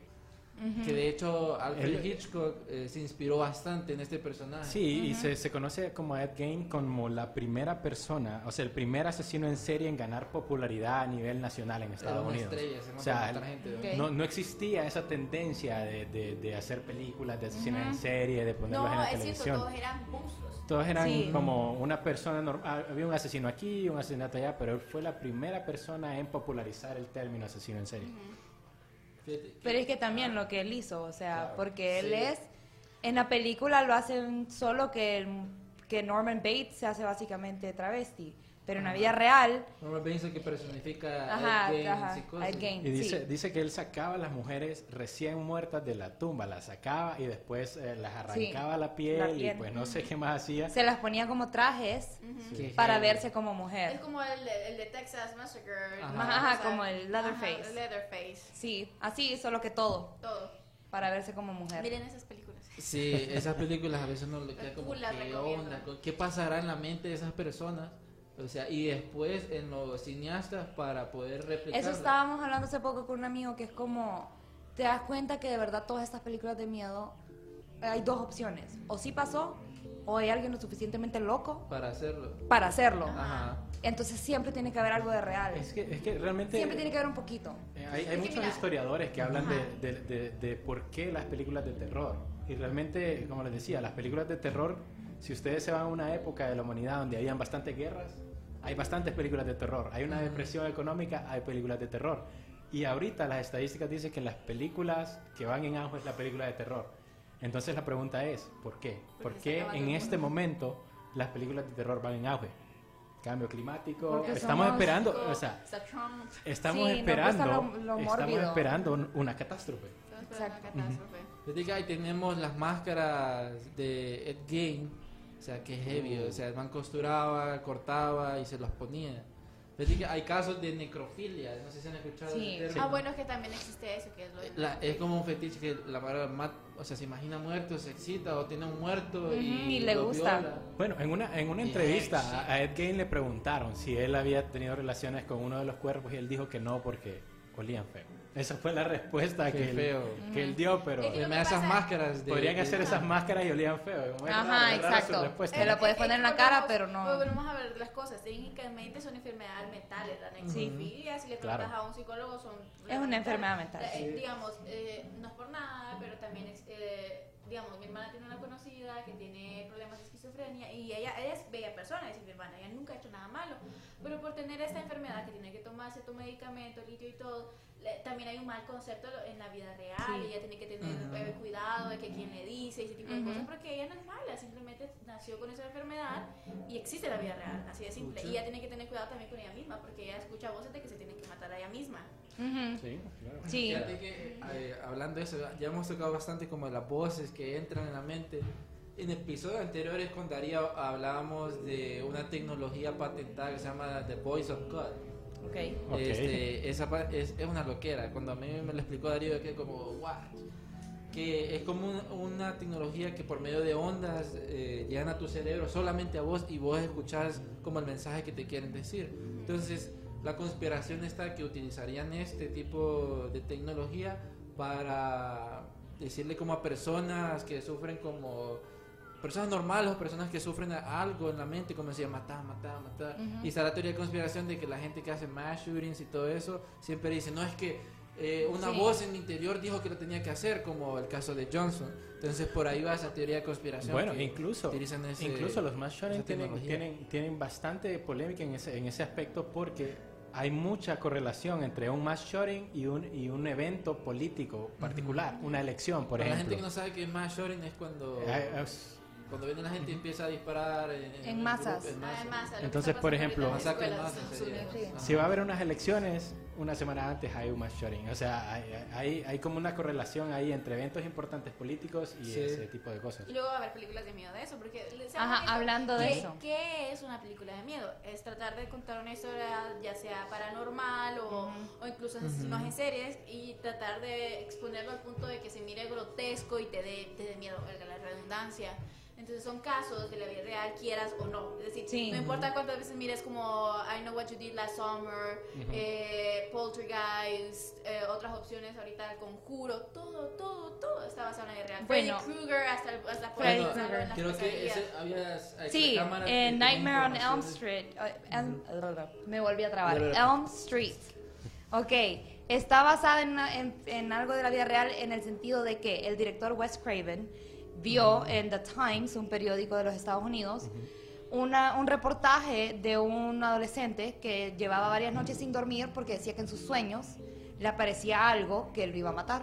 Que de hecho Alfred El- Hitchcock eh, se inspiró bastante en este personaje. Sí, y se, se conoce como Ed Gein como la primera persona, o sea, el primer asesino en serie en ganar popularidad a nivel nacional en Estados Unidos. estrella, se o sea, gente, ¿no? No, no existía esa tendencia de, de- de hacer películas de asesinos en serie, de ponerlos en No, la es cierto, televisión. todos eran monstruos. Todos eran Sí. como una persona normal. Había un asesino aquí, un asesinato allá, pero él fue la primera persona en popularizar el término asesino en serie. Fíjate Pero es que también lo que él hizo, o sea, Claro. porque él Sí. es, en la película lo hacen solo que, que Norman Bates se hace básicamente travesti, Pero en la vida real, es el que personifica Ajá, Ed Gein en ajá, Ed Gein. Y dice, Sí. dice que él sacaba a las mujeres recién muertas de la tumba, las sacaba y después eh, las arrancaba la, piel la y piel. pues no sé qué más hacía. se las ponía como trajes Qué para heavy. verse como Es mujer. como el, de- el de Texas Massacre. Ajá. Ajá, O sea, como el Leatherface. Leatherface. Sí, así, solo que todo, Todo. para verse como mujer. Miren esas películas. Sí, esas películas a veces no le queda como qué onda, qué pasará en la mente de esas personas, o sea, y después en los cineastas para poder replicar. Eso estábamos hablando hace poco con un amigo que es como, te das cuenta que de verdad todas estas películas de miedo, hay dos opciones, o sí pasó, o hay alguien lo suficientemente loco para hacerlo. para hacerlo. Ajá. Entonces siempre tiene que haber algo de real. Es que, es que realmente Siempre tiene que haber un poquito. eh, hay, hay muchos mira- historiadores que hablan de, de- de- de por qué las películas de terror. Y realmente, como les decía, las películas de terror, si ustedes se van a una época de la humanidad donde habían bastantes guerras, hay bastantes películas de terror. Hay una depresión económica, hay películas de terror. Y ahorita las estadísticas dicen que las películas que van en auge es la película de terror. Entonces la pregunta es, ¿por qué? ¿Por qué en este momento las películas de terror van en auge? Cambio climático, Porque estamos somos- esperando, o sea, estamos Sí, esperando, gusta lo- lo estamos esperando un- una catástrofe. Exacto. una catástrofe. Fíjate que ahí tenemos las máscaras de Ed Gein, o sea, que heavy, o sea, el man costuraba, cortaba y se los ponía. Fíjate que hay casos de necrofilia, no sé si han escuchado Sí. ese. Ah, bueno, es que también existe eso, que es lo La- es como un fetiche que la mat- o sea, se imagina muerto, se excita o tiene un muerto y, y le gusta. viola. Bueno, en una, en una entrevista sí. a- a Ed Gein le preguntaron si él había tenido relaciones con uno de los cuerpos y él dijo que no porque olían feo. Esa fue la respuesta Qué que él, feo. que él dio, pero Es que lo Me da esas máscaras de... podrían de- hacer esas máscaras y olían feo. Es Ajá, es exacto. Te la puedes Es poner en la cara, pero no. Volvemos a ver las cosas. Técnicamente son enfermedades mentales. La necrofilia, si le preguntas Claro. a un psicólogo, son. Es una enfermedad mental. Eh, digamos, eh, no es por nada, pero también, ex- eh, digamos, mi hermana tiene una conocida que tiene problemas de esquizofrenia y ella, ella es bella persona, dice mi hermana, ella nunca ha hecho nada malo, pero por tener esta enfermedad que tiene que tomar cierto medicamento, litio y todo, le- también hay un mal concepto en la vida real Sí. y ella tiene que tener Ujú. eh, cuidado de que quién le dice y ese tipo de Ujú. cosas porque ella no es mala, simplemente nació con esa enfermedad y existe la vida real, así de simple. Y ella tiene que tener cuidado también con ella misma porque ella escucha voces de que se tiene que matar a ella misma. Ujú. Sí, claro. Sí. Fíjate que eh, hablando de eso, ya hemos tocado bastante como las voces que entran en la mente. En episodios anteriores con Darío hablábamos de una tecnología patentada que se llama The Voice of God. Ok. Ok. Este, esa es, es una loquera. Cuando a mí me lo explicó Darío, que como, what? Que es como un- una tecnología que por medio de ondas eh, llegan a tu cerebro, solamente a vos, y vos escuchás como el mensaje que te quieren decir. Entonces, la conspiración está que utilizarían este tipo de tecnología para decirle como a personas que sufren como personas normales o personas que sufren algo en la mente, como decía, matar, matar, matar. Ujú. Y está la teoría de conspiración de que la gente que hace mass shootings y todo eso siempre dice, no es que eh, una Sí. voz en mi interior dijo que lo tenía que hacer, como el caso de Johnson. Entonces por ahí va esa teoría de conspiración. Bueno, incluso, utilizan ese- incluso los mass shootings tienen, tienen, tienen bastante polémica en ese, en ese aspecto porque hay mucha correlación entre un mass shooting y un, y un evento político particular, una elección, por Para la ejemplo. gente que no sabe que mass shooting es cuando, Eh, es- cuando viene la gente y empieza a disparar en, masas. grupo, en Ah, masa. en masa, lo que Entonces, por ejemplo- en escuelas. Si va a haber unas elecciones, una semana antes hay un mass shooting. O sea, hay, hay, hay como una correlación ahí entre eventos importantes políticos y Sí. ese tipo de cosas. Y luego va a haber películas de miedo de eso, porque Ajá, hablando de ¿qué- eso. ¿Qué es una película de miedo? Es tratar de contar una historia, ya sea paranormal o, o incluso asesinos en series, y tratar de exponerlo al punto de que se mire grotesco y te dé, te dé miedo, valga la redundancia. Entonces son casos de la vida real, quieras o no. Es decir, Sí. no importa cuántas veces mires como I Know What You Did Last Summer, eh, Poltergeist, eh, otras opciones ahorita, El Conjuro, todo, todo, todo está basado en la vida real. Bueno. Freddy Krueger, hasta, el- hasta por Freddy ahí Creo que ese, había Sí, cámaras que en Nightmare on Elm. Street. eh, Elm- me volví a trabar. Elm Street. Ok, está basada en, en- en algo de la vida real en el sentido de que el director Wes Craven vio en The Times, un periódico de los Estados Unidos, una- un reportaje de un adolescente que llevaba varias noches sin dormir porque decía que en sus sueños le aparecía algo que lo iba a matar.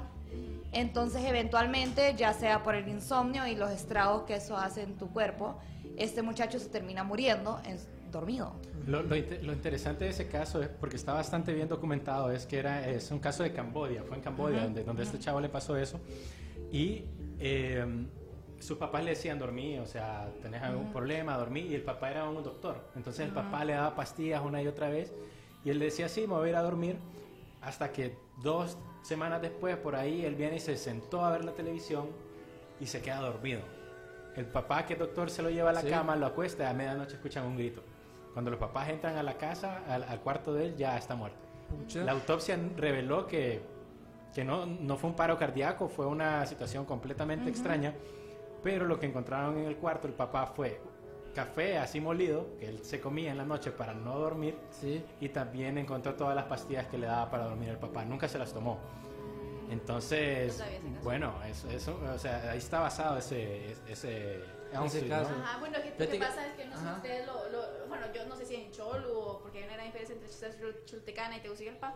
Entonces, eventualmente, ya sea por el insomnio y los estragos que eso hace en tu cuerpo, este muchacho se termina muriendo en- dormido. Lo, lo lo interesante de ese caso es porque está bastante bien documentado es que era es un caso de Cambodia fue en Cambodia Ujú. donde donde este chavo le pasó eso y eh, sus papás le decían dormir o sea tenés algún Ujú. problema dormir y el papá era un doctor entonces el papá le daba pastillas una y otra vez y él decía sí me voy a ir a dormir hasta que dos semanas después por ahí él viene y se sentó a ver la televisión y se queda dormido el papá que es doctor se lo lleva a la Sí. cama lo acuesta y a medianoche escuchan un grito cuando los papás entran a la casa, al, al cuarto de él, ya está muerto. Pucha. La autopsia reveló que, que no, no fue un paro cardíaco, fue una situación completamente extraña, pero lo que encontraron en el cuarto, el papá fue café así molido, que él se comía en la noche para no dormir, Sí. y también encontró todas las pastillas que le daba para dormir el papá, nunca se las tomó. Entonces, No bueno, eso, eso, o sea, ahí está basado ese, ese, caso. ¿no? Ajá, bueno, que, lo que pasa es que no sé si ustedes lo, lo- Bueno, yo no sé si en Cholo o porque hay una gran diferencia entre Chultecana y Tegucigalpa.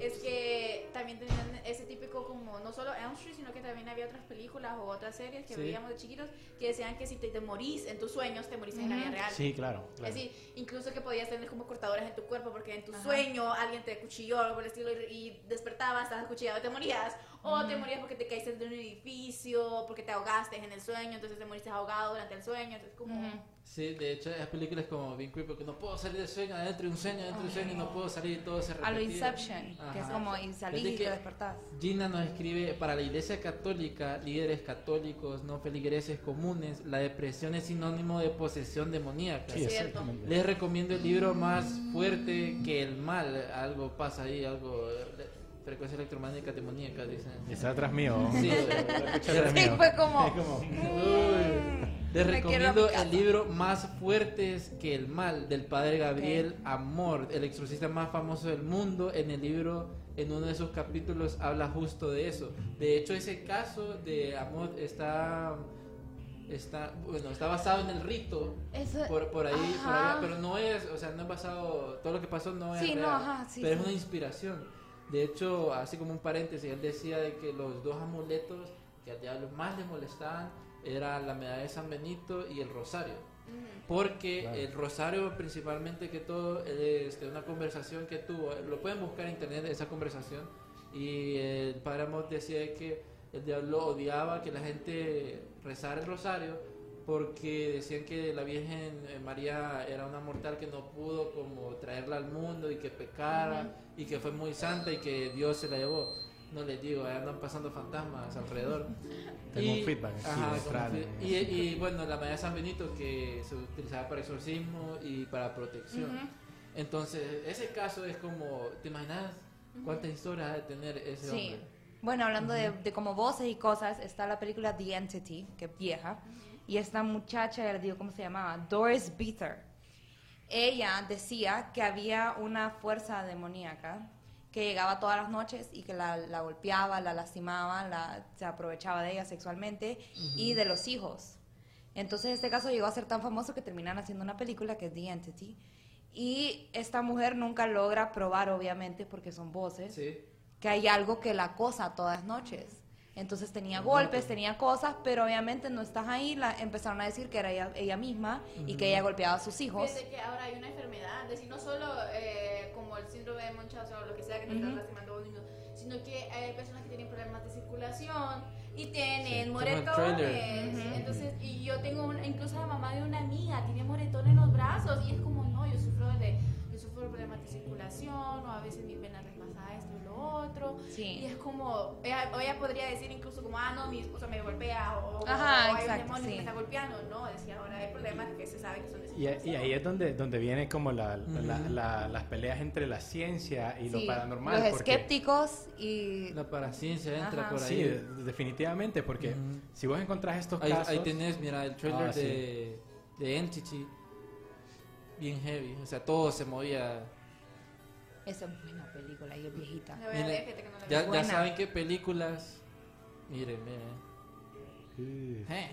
Es que también tenían ese típico como. No solo Elm Street, sino que también había otras películas o otras series que Sí. veíamos de chiquitos que decían que si te, te morís en tus sueños, te morís en la vida real. Sí, claro, claro. Es decir, incluso que podías tener como cortadoras en tu cuerpo porque en tu Ajá. sueño alguien te cuchilló o algo por el estilo y, y despertabas, estabas cuchillado y te morías. O te morías porque te caíste de un edificio, porque te ahogaste en el sueño, entonces te moriste ahogado durante el sueño. Entonces, como. Sí, de hecho, las películas como bien creepy, porque no puedo salir del sueño, adentro de un sueño, adentro de un sueño, y no puedo salir y todo se A lo repetía. Inception, que es Ajá. como Desde y te despertás. Gina nos escribe, para la Iglesia Católica, líderes católicos, no feligreses comunes, la depresión es sinónimo de posesión demoníaca. Sí. Les recomiendo el libro más fuerte que el mal. Algo pasa ahí, algo... Frecuencia electromagnética demoníaca, dicen. Está atrás mío. Sí, atrás Sí, mío. fue como. Es como- Uy. Les recomiendo el libro Más fuertes que el mal del padre Gabriel Amor, el exorcista más famoso del mundo. En el libro, en uno de sus capítulos, habla justo de eso. De hecho, ese caso de Amor está, está, bueno, está basado en el rito. Eso- Por, por ahí, por Ajá. pero no es, o sea, no es basado, todo lo que pasó no es Sí, no, real, ajá, sí, pero sí. es una inspiración. De hecho, así como un paréntesis, él decía de que los dos amuletos que al diablo más le molestaban era la medalla de San Benito y el rosario. Porque Claro. el rosario principalmente que todo, este, una conversación que tuvo, lo pueden buscar en internet esa conversación, y el padre Amor decía de que el diablo odiaba que la gente rezara el rosario porque decían que la Virgen eh, María era una mortal que no pudo como traerla al mundo y que pecara y que fue muy santa y que Dios se la llevó. No les digo, ahí andan pasando fantasmas alrededor. [LAUGHS] Tengo un feedback ajá, como feed- y, y bueno, la medalla de San Benito que se utilizaba para exorcismo y para protección. Ujú. Entonces, ese caso es como, ¿te imaginas cuántas historias ha de tener ese Sí. hombre? Bueno, hablando de, de como voces y cosas, está la película The Entity, que es vieja, y esta muchacha, ya les digo cómo se llamaba, Doris Beather. Ella decía que había una fuerza demoníaca que llegaba todas las noches y que la, la golpeaba, la lastimaba, la, se aprovechaba de ella sexualmente y de los hijos. Entonces este caso llegó a ser tan famoso que terminaron haciendo una película que es The Entity. Y esta mujer nunca logra probar, obviamente, porque son voces, Sí. que hay algo que la acosa todas noches. Entonces tenía golpes, tenía cosas, pero obviamente no estás ahí. La, empezaron a decir que era ella, ella misma y que ella golpeaba a sus hijos. Fíjate que ahora hay una enfermedad, es decir, no solo eh, como el síndrome de Munchausen o lo que sea que te Ujú. están lastimando a un niño, sino que hay personas que tienen problemas de circulación y tienen Sí, moretones. trailer. Ujú. Entonces, y yo tengo una, incluso la mamá de una amiga tiene moretón en los brazos y es como, no, yo sufro de, yo sufro de problemas de circulación o a veces mis venas les pasa esto lo otro. Sí. Y es como, ella, ella podría decir incluso como, ah, no, mi esposo me golpea o, Ajá, o hay exacto, un demonio sí. que me está golpeando. No, decía, ahora hay problemas que se sabe que son de Y, y ahí es donde, donde viene como la, la- la- las peleas entre la ciencia y Sí, lo paranormal. Los escépticos y... La paraciencia entra Ajá. por ahí. Sí, de- definitivamente, porque Ujú. si vos encontrás estos Ahí, casos... ahí tenés, mira, el trailer Ah, sí. de, de Entity. Bien heavy. O sea, todo se movía. Esa es buena película y es viejita. La voy a Miren, ver, fíjate que no la ya, saben qué películas. Miren, miren. Eh,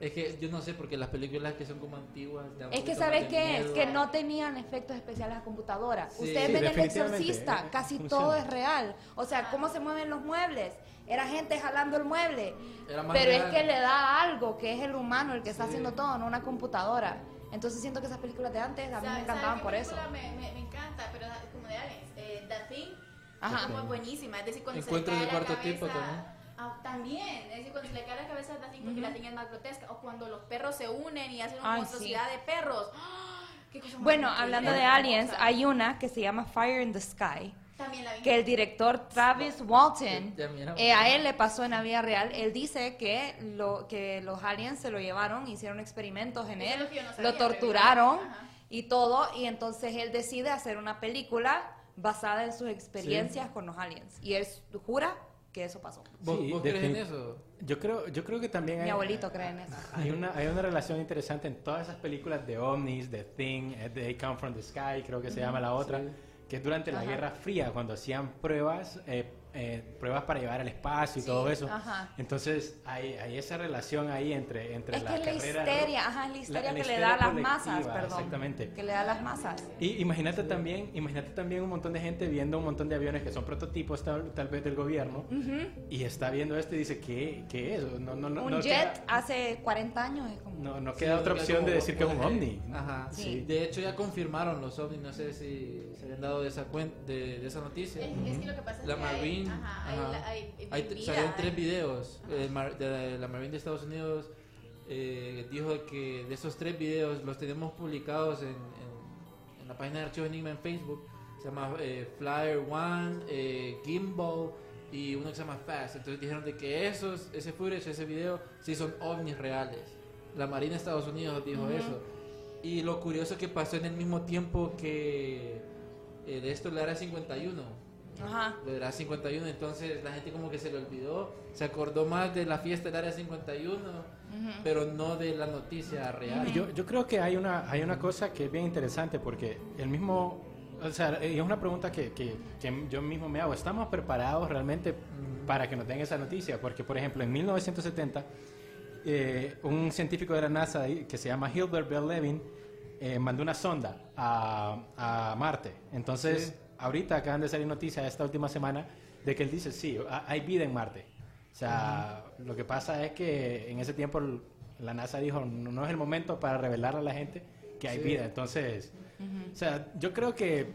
Es que yo no sé, porque las películas que son como antiguas. Es que ¿sabes qué es? Que no tenían efectos especiales a computadora. Sí. Ustedes Sí, ven el exorcista, eh, casi funciona. todo es real. O sea, cómo se mueven los muebles. Era gente jalando el mueble. Pero real. es que le da algo, que es el humano el que está Sí. haciendo todo, no una computadora. Entonces siento que esas películas de antes a mí me ¿sabes encantaban por eso. Me, me, me encanta, pero da- como de aliens. Eh, The Thing. Ajá. Como es buenísima. Es decir, cuando Encuentros se le de cae la cuarto tipo cabeza- también. Ah, también. Es decir, cuando se le cae la cabeza a The Thing porque Ujú. la Thing es más grotesca. O cuando los perros se unen y hacen una monstruosidad de perros. [GASPS] ¡Ah! Qué cosa más Bueno, hablando de aliens, hay una que se llama Fire in the Sky. Que el director Travis Walton, eh, a él le pasó en la vida real. Él dice que, lo, que los aliens se lo llevaron, hicieron experimentos en él, lo no torturaron y todo, y entonces él decide hacer una película basada en sus experiencias con los aliens. Y él jura que eso pasó. ¿Vos, Sí, vos crees en eso? Yo creo, yo creo que también Mi hay, abuelito cree en eso. hay una, hay una relación interesante en todas esas películas de ovnis, de Thing, eh, They Come From the Sky, creo que se llama la otra, que es durante la Ajá. Guerra Fría, cuando hacían pruebas, eh, eh, pruebas para llevar al espacio y Sí, todo eso. ajá. Entonces hay, hay esa relación ahí entre, entre Es la que es la carrera... histeria, ajá, es la histeria la que le histeria da a las masas, perdón. Exactamente. Que le da a las masas. Y imagínate también, imagínate también un montón de gente viendo un montón de aviones que son prototipos tal, tal vez del gobierno y está viendo esto y dice ¿qué, qué es? No, no, no, Un no jet queda- hace 40 años es como... no, no Sí, queda otra queda opción como de decir que es un ovni. Ajá. Sí. De hecho, ya confirmaron los ovnis. No sé si se habían dado de esa, cuen- de, de esa noticia. Es, es que lo que pasa es La que hay- Marine. ajá, hay, ajá. hay, Hay- vida, salieron tres hay- videos. Mar- de la, la Marine de Estados Unidos eh, dijo que de esos tres videos los tenemos publicados en, en- en la página de Archivos Enigma en Facebook. Se llama eh, Flyer One, eh, Gimbal y uno que se llama Fast. Entonces dijeron de que esos, ese footage, ese video, sí son ovnis reales. La Marina de Estados Unidos dijo eso. Y lo curioso que pasó en el mismo tiempo que eh, de esto la era 51 Ajá. lo del Área 51, entonces la gente como que se le olvidó, se acordó más de la fiesta del Área 51, pero no de la noticia real. Yo, yo creo que hay una, hay una cosa que es bien interesante porque el mismo, o sea, es una pregunta que, que, que yo mismo me hago. ¿Estamos preparados realmente para que nos den esa noticia? Porque, por ejemplo, en 1970, eh, un científico de la NASA que se llama Hilbert Bell Levin eh, mandó una sonda a, a Marte. Entonces, Sí. Ahorita acaban de salir noticias esta última semana de que él dice, sí, ha- hay vida en Marte. O sea, lo que pasa es que en ese tiempo la NASA dijo, no, es el momento para revelar a la gente que hay Sí. vida. Entonces, o sea, yo creo que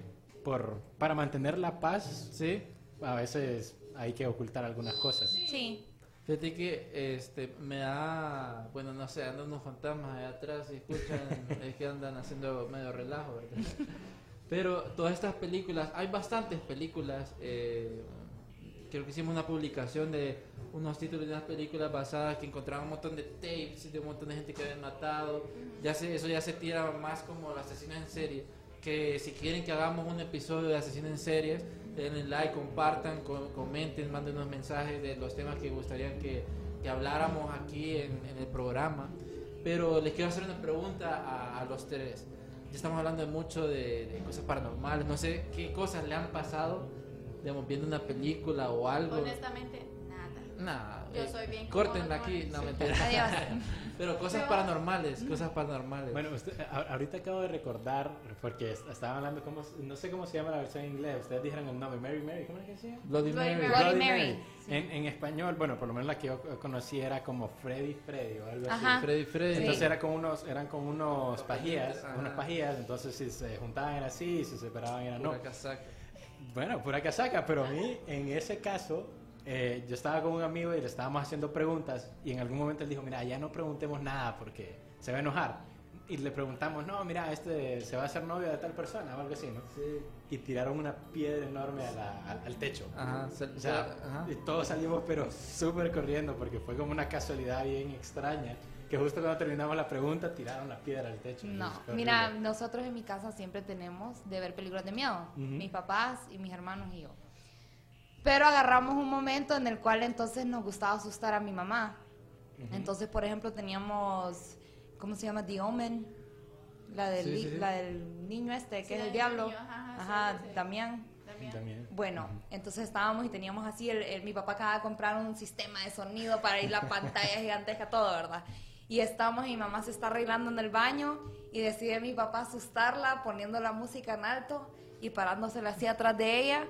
por, para mantener la paz, Sí, a veces hay que ocultar algunas cosas. Sí. fíjate que este, me da, bueno, no sé, andan unos fantasmas allá atrás y escuchan, [LAUGHS] es que andan haciendo medio relajo, ¿verdad? Pero todas estas películas, hay bastantes películas, eh, creo que hicimos una publicación de unos títulos de unas películas basadas que encontraban un montón de tapes de un montón de gente que habían matado. Ya se, eso ya se tira más como asesinos en serie. Que si quieren que hagamos un episodio de asesinos en series, denle like, compartan, co- comenten, manden unos mensajes de los temas que gustarían que, que habláramos aquí en, en el programa. Pero les quiero hacer una pregunta a, a los tres. Ya estamos hablando de mucho de, cosas paranormales. No sé qué cosas le han pasado, digamos, viendo una película o algo. Honestamente. Nah, Yo eh, soy bien Córtenla aquí, no sí. mentira. Adiós. [LAUGHS] Pero cosas Pero- paranormales, [LAUGHS] cosas paranormales. Bueno, usted- ahorita acabo de recordar, porque est- estaba hablando, cómo, no sé cómo se llama la versión en inglés, ustedes dijeron el nombre, Mary Mary, ¿cómo es que se llama? Bloody Bloody Mary. Mary. Bloody Mary. En, en español, bueno, por lo menos la que yo conocí era como Freddy Freddy o algo Ajá. así. Freddy Freddy. Entonces era con unos, eran con unos pajillas, Ajá. unas pajillas, entonces si se juntaban era así, si se separaban era no. Pura casaca. Bueno, pura casaca, pero a mí en ese caso, eh, yo estaba con un amigo y le estábamos haciendo preguntas y en algún momento él dijo, mira, ya no preguntemos nada porque se va a enojar. Y le preguntamos, no, mira, este se va a hacer novio de tal persona o algo así, ¿no? Sí. Y tiraron una piedra enorme a la- al- al techo. Ajá. O sea, ajá. y todos salimos pero súper corriendo porque fue como una casualidad bien extraña que justo cuando terminamos la pregunta tiraron la piedra al techo. No, mira, nosotros en mi casa siempre tenemos de ver películas de miedo, Ujú. mis papás y mis hermanos y yo. Pero agarramos un momento en el cual entonces nos gustaba asustar a mi mamá. Entonces, por ejemplo, teníamos, ¿cómo se llama? The Omen, la del, Sí, li- sí, sí. La del niño este, Sí, que es el diablo. niño, ajá, Ajá, sí. Damián. También. También. Bueno, entonces estábamos y teníamos así, el, el- mi papá acaba de comprar un sistema de sonido para ir la pantalla [LAUGHS] gigantesca, todo, ¿verdad? Y estamos y mi mamá se está arreglando en el baño y decide mi papá asustarla poniendo la música en alto y parándosela así atrás de ella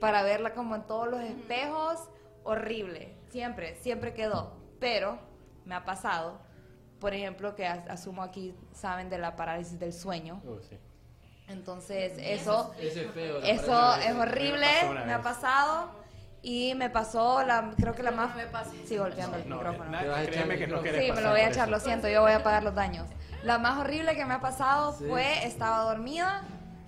para verla como en todos los espejos. Horrible, siempre, siempre quedó. Pero me ha pasado por ejemplo, que as- asumo aquí saben de la parálisis del sueño. Uh, sí. Entonces, eso, es feo, eso es horrible, Me ha pasado. Y me pasó, la, creo que la más... No me pase. Sí, golpeando el No, micrófono. créeme que no Sí, me lo voy a echar, eso. lo siento, yo voy a pagar los daños. La más horrible que me ha pasado Sí. fue, estaba dormida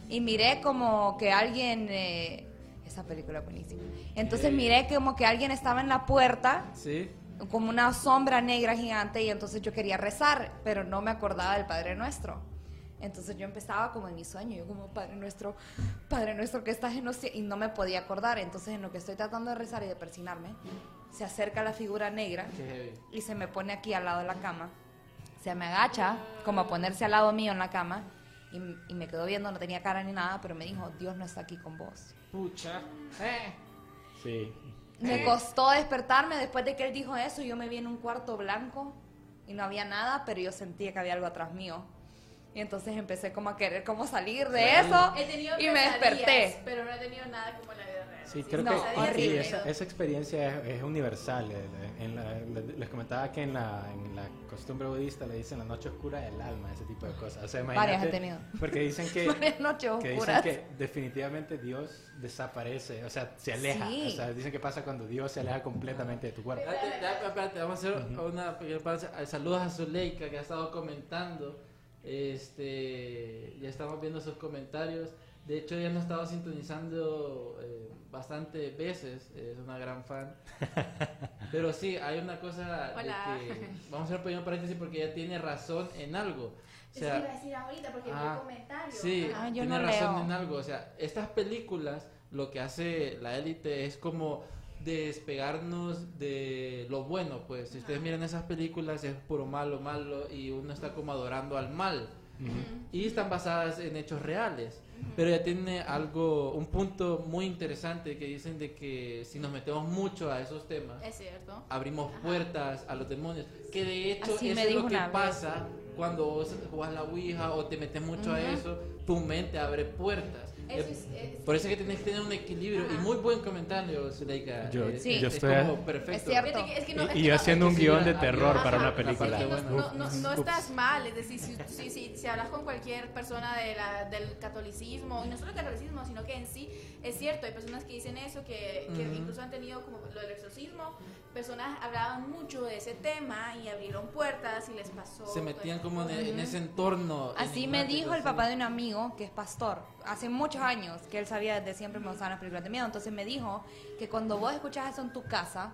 y miré como que alguien... eh, esa película es buenísima. Entonces miré como que alguien estaba en la puerta, Sí. como una sombra negra gigante, y entonces yo quería rezar, pero no me acordaba del Padre Nuestro. Entonces yo empezaba como en mi sueño, yo como Padre Nuestro, Padre Nuestro que estás en los y no me podía acordar. Entonces en lo que estoy tratando de rezar y de persinarme, se acerca la figura negra y se me pone aquí al lado de la cama. Se me agacha, como a ponerse al lado mío en la cama, y, y me quedó viendo, no tenía cara ni nada, pero me dijo, Dios no está aquí con vos. Pucha. Eh. Sí. Me costó despertarme después de que él dijo eso, yo me vi en un cuarto blanco y no había nada, pero yo sentía que había algo atrás mío. Y entonces empecé como a querer como salir de eso He tenido y me desperté. Pero no he tenido nada como la. Sí, creo No, que sí, esa, experiencia es, es universal. En la- le- les comentaba que en la, en la costumbre budista le dicen la noche oscura del alma, ese tipo de cosas. O sea, Varias he imagínate, tenido. Porque dicen que, [LAUGHS] dicen definitivamente Dios desaparece, o sea, se aleja. Sí. O sea, dicen que pasa cuando Dios se aleja completamente de tu cuerpo. Espérate, vamos a hacer una pequeña pausa. Eh, Saludos a Zuleika que ha estado comentando. Este, ya estamos viendo sus comentarios. De hecho, ella nos ha estado sintonizando eh, bastante veces. Es una gran fan. [LAUGHS] Pero sí, hay una cosa Hola. de que vamos a hacer un pequeño paréntesis porque ella tiene razón en algo. O Es que iba a sea, decir ahorita porque ah, vi comentarios. Sí, Ah, yo tiene no razón leo. en algo. O sea, estas películas, lo que hace la élite es como despegarnos de lo bueno. Pues si ustedes miran esas películas, es puro malo, malo, y uno está como adorando al mal. Y están basadas en hechos reales. Pero ya tiene algo, un punto muy interesante que dicen de que si nos metemos mucho a esos temas, Es cierto. abrimos puertas a los demonios. Que de hecho Así eso es lo que vez. pasa cuando vos jugas la Ouija o te metes mucho a eso, tu mente abre puertas. Eso Eh, es- es- Por eso es que tienes que tener un equilibrio. Y muy buen comentario, Zuleika. Yo- Eh, Sí. es yo estoy- como perfecto. Es que- es que no- es Y, yo no- haciendo es un guion de terror ajá, para una la película. No, no, estás mal, es decir, si, si, si, si hablas con cualquier persona de la, del catolicismo, y no solo el catolicismo, sino que en sí, es cierto, hay personas que dicen eso, que, que Ujú. incluso han tenido como lo del exorcismo, personas hablaban mucho de ese tema y abrieron puertas y les pasó. Se metían como en, ese entorno. Así me dijo el papá de un amigo que es pastor, hace muchos años, que él sabía desde siempre me gustaban las películas de miedo. Entonces me dijo que cuando vos escuchas eso en tu casa,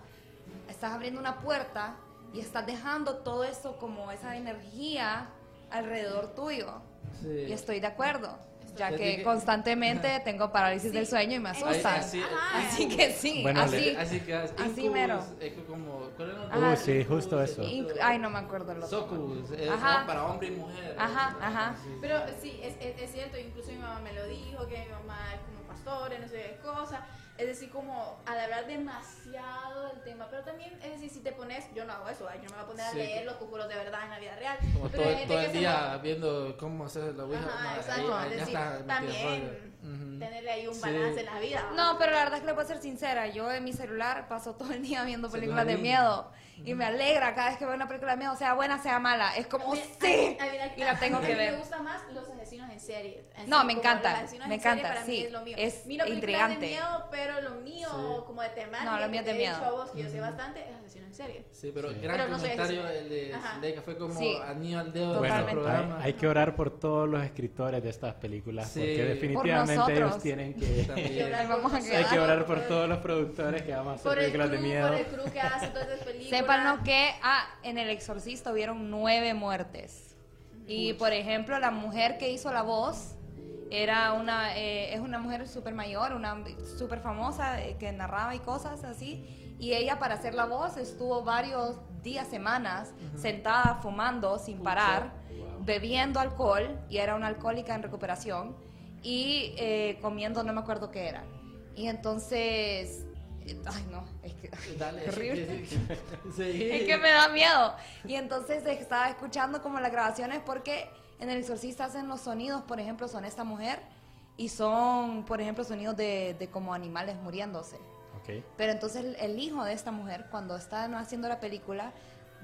estás abriendo una puerta y estás dejando todo eso como esa energía alrededor tuyo. Sí. Y estoy de acuerdo, ya que constantemente tengo parálisis del sueño y me asustan. así- Así que sí, Bueno, así. Así que Así Incubus, mero. es como, ¿cuál era el Ajá. Uh, sí, justo eso. Inc- Ay, no me acuerdo el otro. Succubus, es Ajá. para hombre y mujer. Ajá, ajá. Sí. Pero sí, es, es, es cierto, incluso mi mamá me lo dijo, que mi mamá es como pastora, no sé qué cosa. Es decir, como al hablar demasiado del tema, pero también, es decir, si te pones, yo no hago eso, ay, yo no me voy a poner Sí. a leer los conjuros de verdad en la vida real. Como pero todo, hay gente todo que el se día viendo cómo hacer la ouija. Ajá, no, ahí- exacto, ahí es ya decir, también rollo. Ujú. tenerle ahí un Sí. balance en la vida. No, pero la verdad es que le puedo ser sincera. Yo en mi celular paso todo el día viendo Se películas de miedo. Y me alegra cada vez que veo una película de miedo, sea buena, sea mala. Es como, A mí- sí. a mí- a mí- Y la tengo a mí que Me ver. gustan más los asesinos en serie. En No, sí, me encanta, los asesinos me en serie encanta, sí, es lo mío. es intrigante. de miedo, pero lo mío, Sí. como de temática, No, lo mío de te he dicho miedo. a vos, que yo sé bastante, es asesinos en serie. Sí, pero Sí. gran Pero no comentario experta. el de. Zuleika, fue como Sí. anillo al dedo Bueno, del Totalmente. hay, programa. hay que orar por todos los escritores de estas películas, Sí. porque Por definitivamente ellos nosotros. tienen que... Vamos a hay que orar por todos los productores que vamos a hacer Por el, películas crew, de miedo. por el crew que hace todas esas [LAUGHS] películas. Sépanos que ah, en El Exorcista hubieron nueve muertes. Y por ejemplo, la mujer que hizo la voz era una, eh, es una mujer súper mayor, una súper famosa eh, que narraba y cosas así. Y ella para hacer la voz estuvo varios días, semanas, sentada fumando sin parar, bebiendo alcohol, y era una alcohólica en recuperación, y eh, comiendo no me acuerdo qué era. Y entonces, ay no, es que... Dale, [LAUGHS] horrible. sí, sí. [LAUGHS] Es que me da miedo. Y entonces estaba escuchando como las grabaciones porque en el exorcista hacen los sonidos, por ejemplo, son esta mujer y son, por ejemplo, sonidos de, de como animales muriéndose. Ok. Pero entonces el, el hijo de esta mujer, cuando estaban haciendo la película,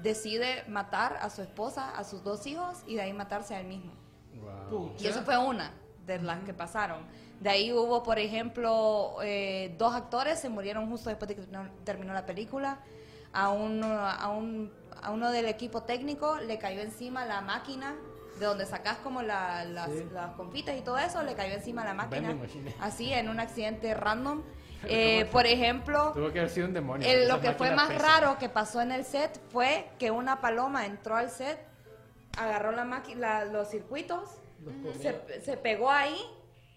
decide matar a su esposa, a sus dos hijos y de ahí matarse a él mismo. Wow. Y eso fue una de las que pasaron. De ahí hubo, por ejemplo, eh, dos actores se murieron justo después de que terminó, terminó la película. A, un, a, un, a uno del equipo técnico le cayó encima la máquina de donde sacas como la- las, Sí. las confitas y todo eso, le cayó encima la máquina. Así, en un accidente random. [LAUGHS] Eh, por ejemplo, Tuvo que haber sido un demonio. el- lo que fue máquina más pesa. raro que pasó en el set fue que una paloma entró al set, agarró la la- los circuitos, se, se pegó ahí,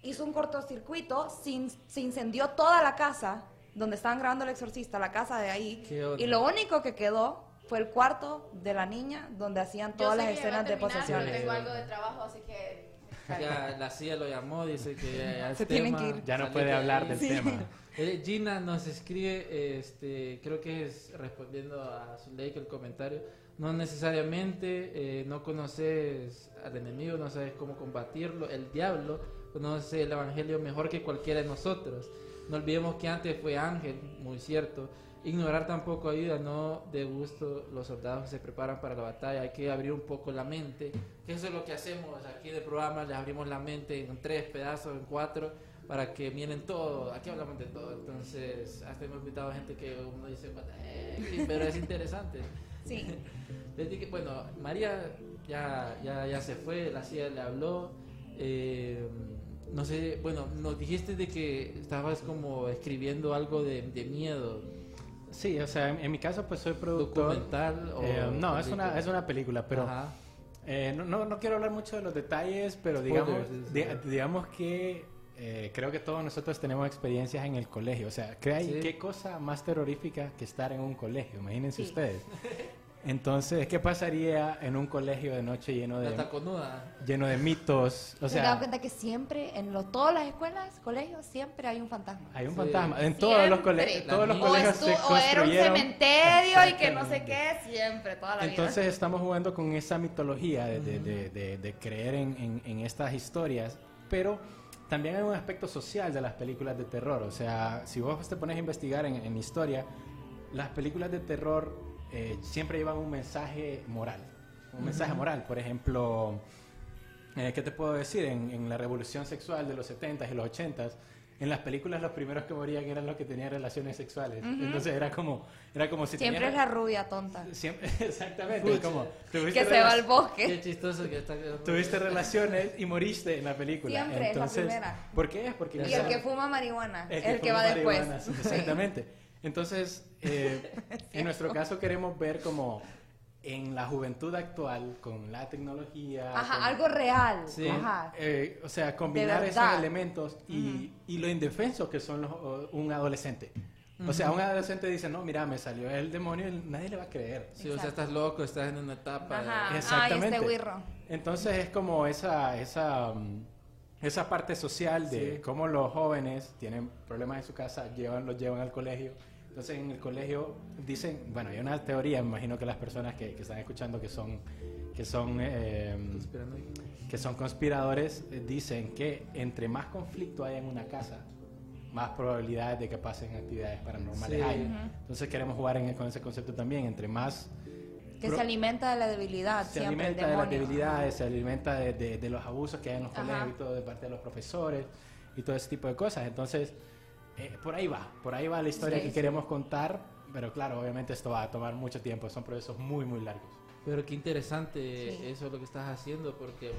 hizo un cortocircuito, se, in- se incendió toda la casa donde estaban grabando el exorcista, la casa de ahí, y lo único que quedó fue el cuarto de la niña donde hacían todas Yo las que escenas de posesiones. pero Tengo algo de trabajo, así que... Ya la CIA lo llamó, dice que ya, ya [LAUGHS] es Se tienen tema, que ir. Ya no puede de hablar del Sí. tema. [LAUGHS] Eh, Gina nos escribe, este, creo que es respondiendo a su like el comentario. No necesariamente eh, no conoces al enemigo, no sabes cómo combatirlo. El diablo conoce el evangelio mejor que cualquiera de nosotros. No olvidemos que antes fue ángel, muy cierto. Ignorar tampoco ayuda, no de gusto los soldados que se preparan para la batalla. Hay que abrir un poco la mente. Que eso es lo que hacemos aquí de programa, les abrimos la mente en tres pedazos, en cuatro para que miren todo. Aquí hablamos de todo. Entonces, hasta hemos invitado a gente que uno dice, "Eh", pero es interesante. [LAUGHS] Sí. [LAUGHS] Desde que, bueno, María ya, ya, ya se fue, la CIA le habló. eh, no sé, bueno, nos dijiste de que estabas como escribiendo algo de, de miedo. Sí, o sea, en, en mi caso pues soy productor. ¿Documental o Eh, no, es una, película? es una película, pero Ajá. eh, no, no, no quiero hablar mucho de los detalles, pero Spoilers, digamos, sí, sí. di- digamos que eh, creo que todos nosotros tenemos experiencias en el colegio. O sea, ¿qué, hay, Sí. ¿qué cosa más terrorífica que estar en un colegio? Imagínense Sí. ustedes. [LAUGHS] Entonces, ¿qué pasaría en un colegio de noche lleno de, lleno de mitos? O Se dan sea, cuenta que siempre, en lo- todas las escuelas, colegios, siempre hay un fantasma. hay un Sí. fantasma. En todos los, cole- Siempre. todos los colegios se o era un cementerio y que no sé qué, siempre, toda la Entonces vida. estamos jugando con esa mitología de, de- de- de- de creer en, en- en estas historias, pero también hay un aspecto social de las películas de terror. O sea, si vos te pones a investigar en, en historia, las películas de terror eh, siempre llevan un mensaje moral. Un mensaje moral. Por ejemplo, eh, ¿qué te puedo decir? En, en la revolución sexual de los 70s y los 80s, en las películas los primeros que morían eran los que tenían relaciones sexuales. Entonces era como, era como si Siempre tenías- es la rubia tonta. [LAUGHS] Siempre, [LAUGHS] exactamente. Como, Que se va al bosque. Qué chistoso que está. tuviste relaciones y moriste en la película. Siempre es la Entonces, primera. ¿Por qué? Porque Y el que fuma marihuana, el el que, va después. marihuana, Exactamente. [LAUGHS] Entonces, eh, [LAUGHS] en nuestro caso queremos ver como en la juventud actual, con la tecnología. Ajá, con- algo real. Sí. Ajá. eh, o sea, combinar esos elementos y, y lo indefenso que son los, un adolescente. O sea, un adolescente dice, no, mira, me salió el demonio, y nadie le va a creer. Sí, o sea, estás loco, estás en una etapa. de- Ajá. Exactamente. Ay, este güirro. Entonces es como esa, esa, mm, esa parte social de Sí. cómo los jóvenes tienen problemas en su casa, llevan, los llevan al colegio. Entonces en el colegio dicen, bueno, hay una teoría, me imagino que las personas que, que están escuchando que son, que son, eh, que son conspiradores, eh, dicen que entre más conflicto hay en una casa, más probabilidades de que pasen actividades paranormales Sí. hay. Entonces queremos jugar en- con ese concepto también, entre más Que se alimenta de la debilidad, se siempre alimenta el de las debilidades, se alimenta de, de- de los abusos que hay en los Ajá. colegios y todo de parte de los profesores y todo ese tipo de cosas. Entonces, eh, por ahí va, por ahí va la historia Sí, que sí. queremos contar, pero claro, obviamente esto va a tomar mucho tiempo, son procesos muy, muy largos. Pero qué interesante Sí. eso lo que estás haciendo porque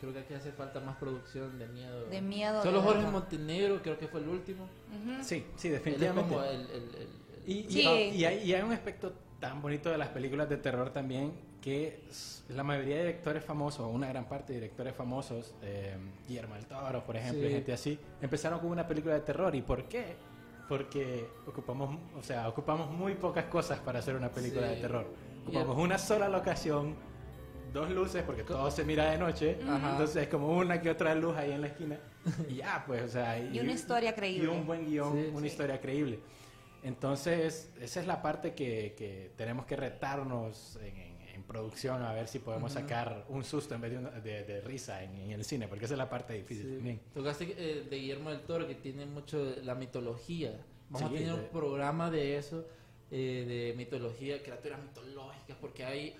creo que aquí hace falta más producción de miedo. De miedo. Solo de Jorge verdad. Montenegro creo que fue el último. Ujú. Sí, sí, Él es definitivamente. como el, el- el- el- Y, y- Sí. y hay, y hay un aspecto tan bonito de las películas de terror también que la mayoría de directores famosos, una gran parte de directores famosos, eh, Guillermo del Toro, por ejemplo, Sí. y gente así, empezaron con una película de terror. ¿Y por qué? Porque ocupamos, o sea, ocupamos muy pocas cosas para hacer una película Sí. de terror. Y Ocupamos el- una sola locación, dos luces, porque todo se mira de noche, Ajá. entonces es como una que otra luz ahí en la esquina. Y ya, pues, o sea, Y una historia creíble. Y un buen guion, Sí, una historia creíble. Entonces, esa es la parte que, que tenemos que retarnos en, en- en producción a ver si podemos sacar un susto en vez de, una- de- de risa en, en el cine, porque esa es la parte difícil Sí. también. Tocaste eh, de Guillermo del Toro que tiene mucho de la mitología. Vamos Sí, a tener de- un programa de eso eh, de mitología, criaturas mitológicas, porque hay,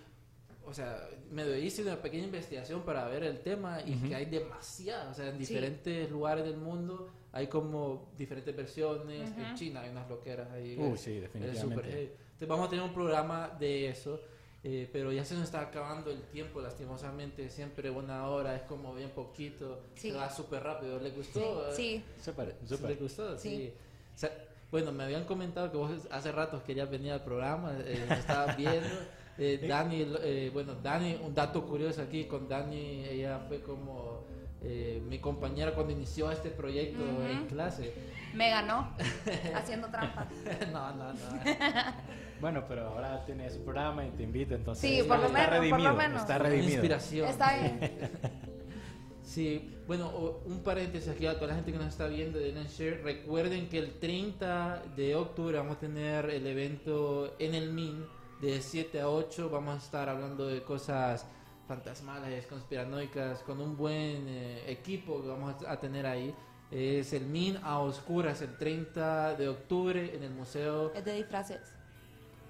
o sea, me hice una pequeña investigación para ver el tema y Ujú. que hay demasiadas, o sea, en Sí. diferentes lugares del mundo hay como diferentes versiones. En. China hay unas loqueras ahí. Uh, sí, definitivamente. Entonces vamos a tener un programa de eso. eh, pero ya se nos está acabando el tiempo, lastimosamente. Siempre una hora es como bien poquito. Sí. Se va súper rápido. ¿Le gustó? Sí, sí. Súper, ¿Le gustó? Sí. Sí. O sea, bueno, me habían comentado que vos hace rato querías venir al programa, eh, me estabas viendo. [LAUGHS] Eh, Dani, eh, bueno, Dani, un dato curioso aquí con Dani, ella fue como eh, mi compañera cuando inició este proyecto en clase. Me ganó [LAUGHS] haciendo trampa. no, no, no. [LAUGHS] Bueno, pero ahora tiene su programa y te invita, entonces Sí, está, por lo está menos, por lo menos. está redimido. inspiración. Está bien. [LAUGHS] Sí, bueno, un paréntesis aquí a toda la gente que nos está viendo de Share. Recuerden que el 30 de octubre vamos a tener el evento en el MIN de 7 a 8. Vamos a estar hablando de cosas fantasmales, conspiranoicas, con un buen eh, equipo que vamos a a tener ahí. Es el MIN a oscuras el 30 de octubre en el Museo Es de disfraces.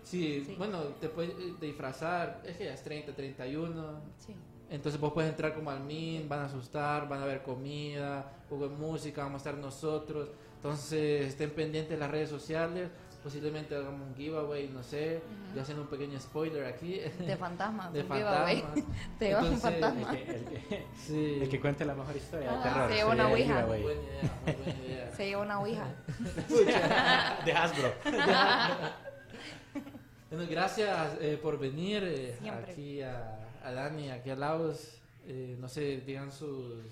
Sí, Sí. bueno, te puedes eh, disfrazar, es que ya es 30, 31. Sí. Entonces vos puedes entrar como al MIN, van a asustar, van a ver comida, un poco de música, vamos a estar nosotros. Entonces estén pendientes de las redes sociales, posiblemente hagamos un giveaway, no sé, Ujú. yo haciendo un pequeño spoiler aquí. De fantasmas. [LAUGHS] De fantasmas. [LAUGHS] Te llevas un fantasma. El que, el que- Sí. el que cuente la mejor historia de Ah, terror. se lleva una ouija. giveaway. Buena idea, muy buena idea. [LAUGHS] Se lleva una ouija. De Hasbro. Bueno, gracias eh, por venir eh, aquí a, a Dani, aquí a Laos. Eh, no sé, digan sus,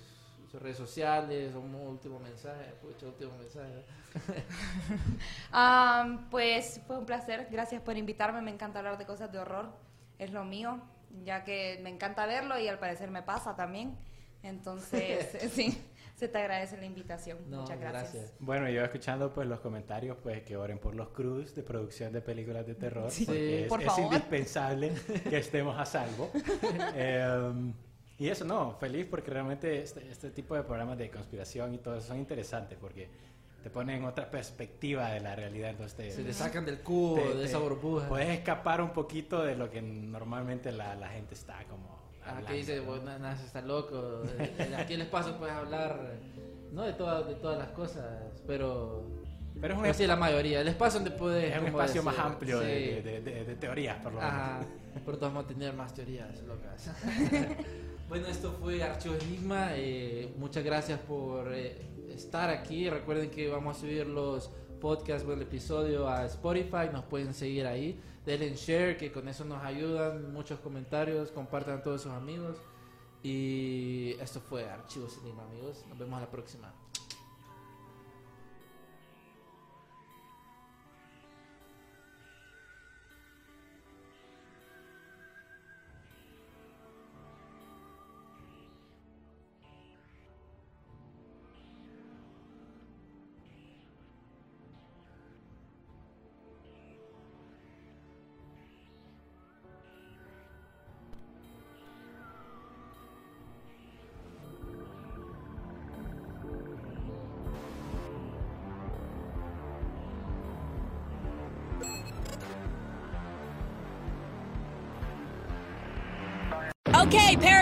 sus redes sociales, un último mensaje, pucha, último mensaje. [LAUGHS] Am, pues fue un placer, gracias por invitarme, me encanta hablar de cosas de horror, es lo mío, ya que me encanta verlo y al parecer me pasa también. Entonces, [LAUGHS] sí, se te agradece la invitación. No, Muchas gracias. gracias. Bueno, yo escuchando pues los comentarios, pues que oren por los crews de producción de películas de terror, Sí. porque es, Por es favor. indispensable que estemos a salvo. [LAUGHS] Em, y eso no, feliz porque realmente este, este tipo de programas de conspiración y todo eso son interesantes porque te ponen en otra perspectiva de la realidad, entonces te, Se le sacan del cubo, te- de te- esa burbuja. Puedes escapar un poquito de lo que normalmente la, la gente está como Ah, hablando, que dice, ¿no? bueno, nada, se está loco. Aquí en el espacio puedes hablar, no de, todas de todas las cosas, pero... Pero es un, sí, la mayoría. El espacio donde puedes... es un espacio decir, más amplio sí. de, de- de- de teorías, por lo menos. Ajá, pero todos vamos a tener más teorías locas. [LAUGHS] bueno, esto fue Archivo Enigma. eh, muchas gracias por eh, estar aquí. Recuerden que vamos a subir los podcasts, bueno, el episodio a Spotify. Nos pueden seguir ahí. Denle en share, que con eso nos ayudan. Muchos comentarios, compartan a todos sus amigos. Y esto fue Archivos Enigma, amigos. Nos vemos la próxima. Okay,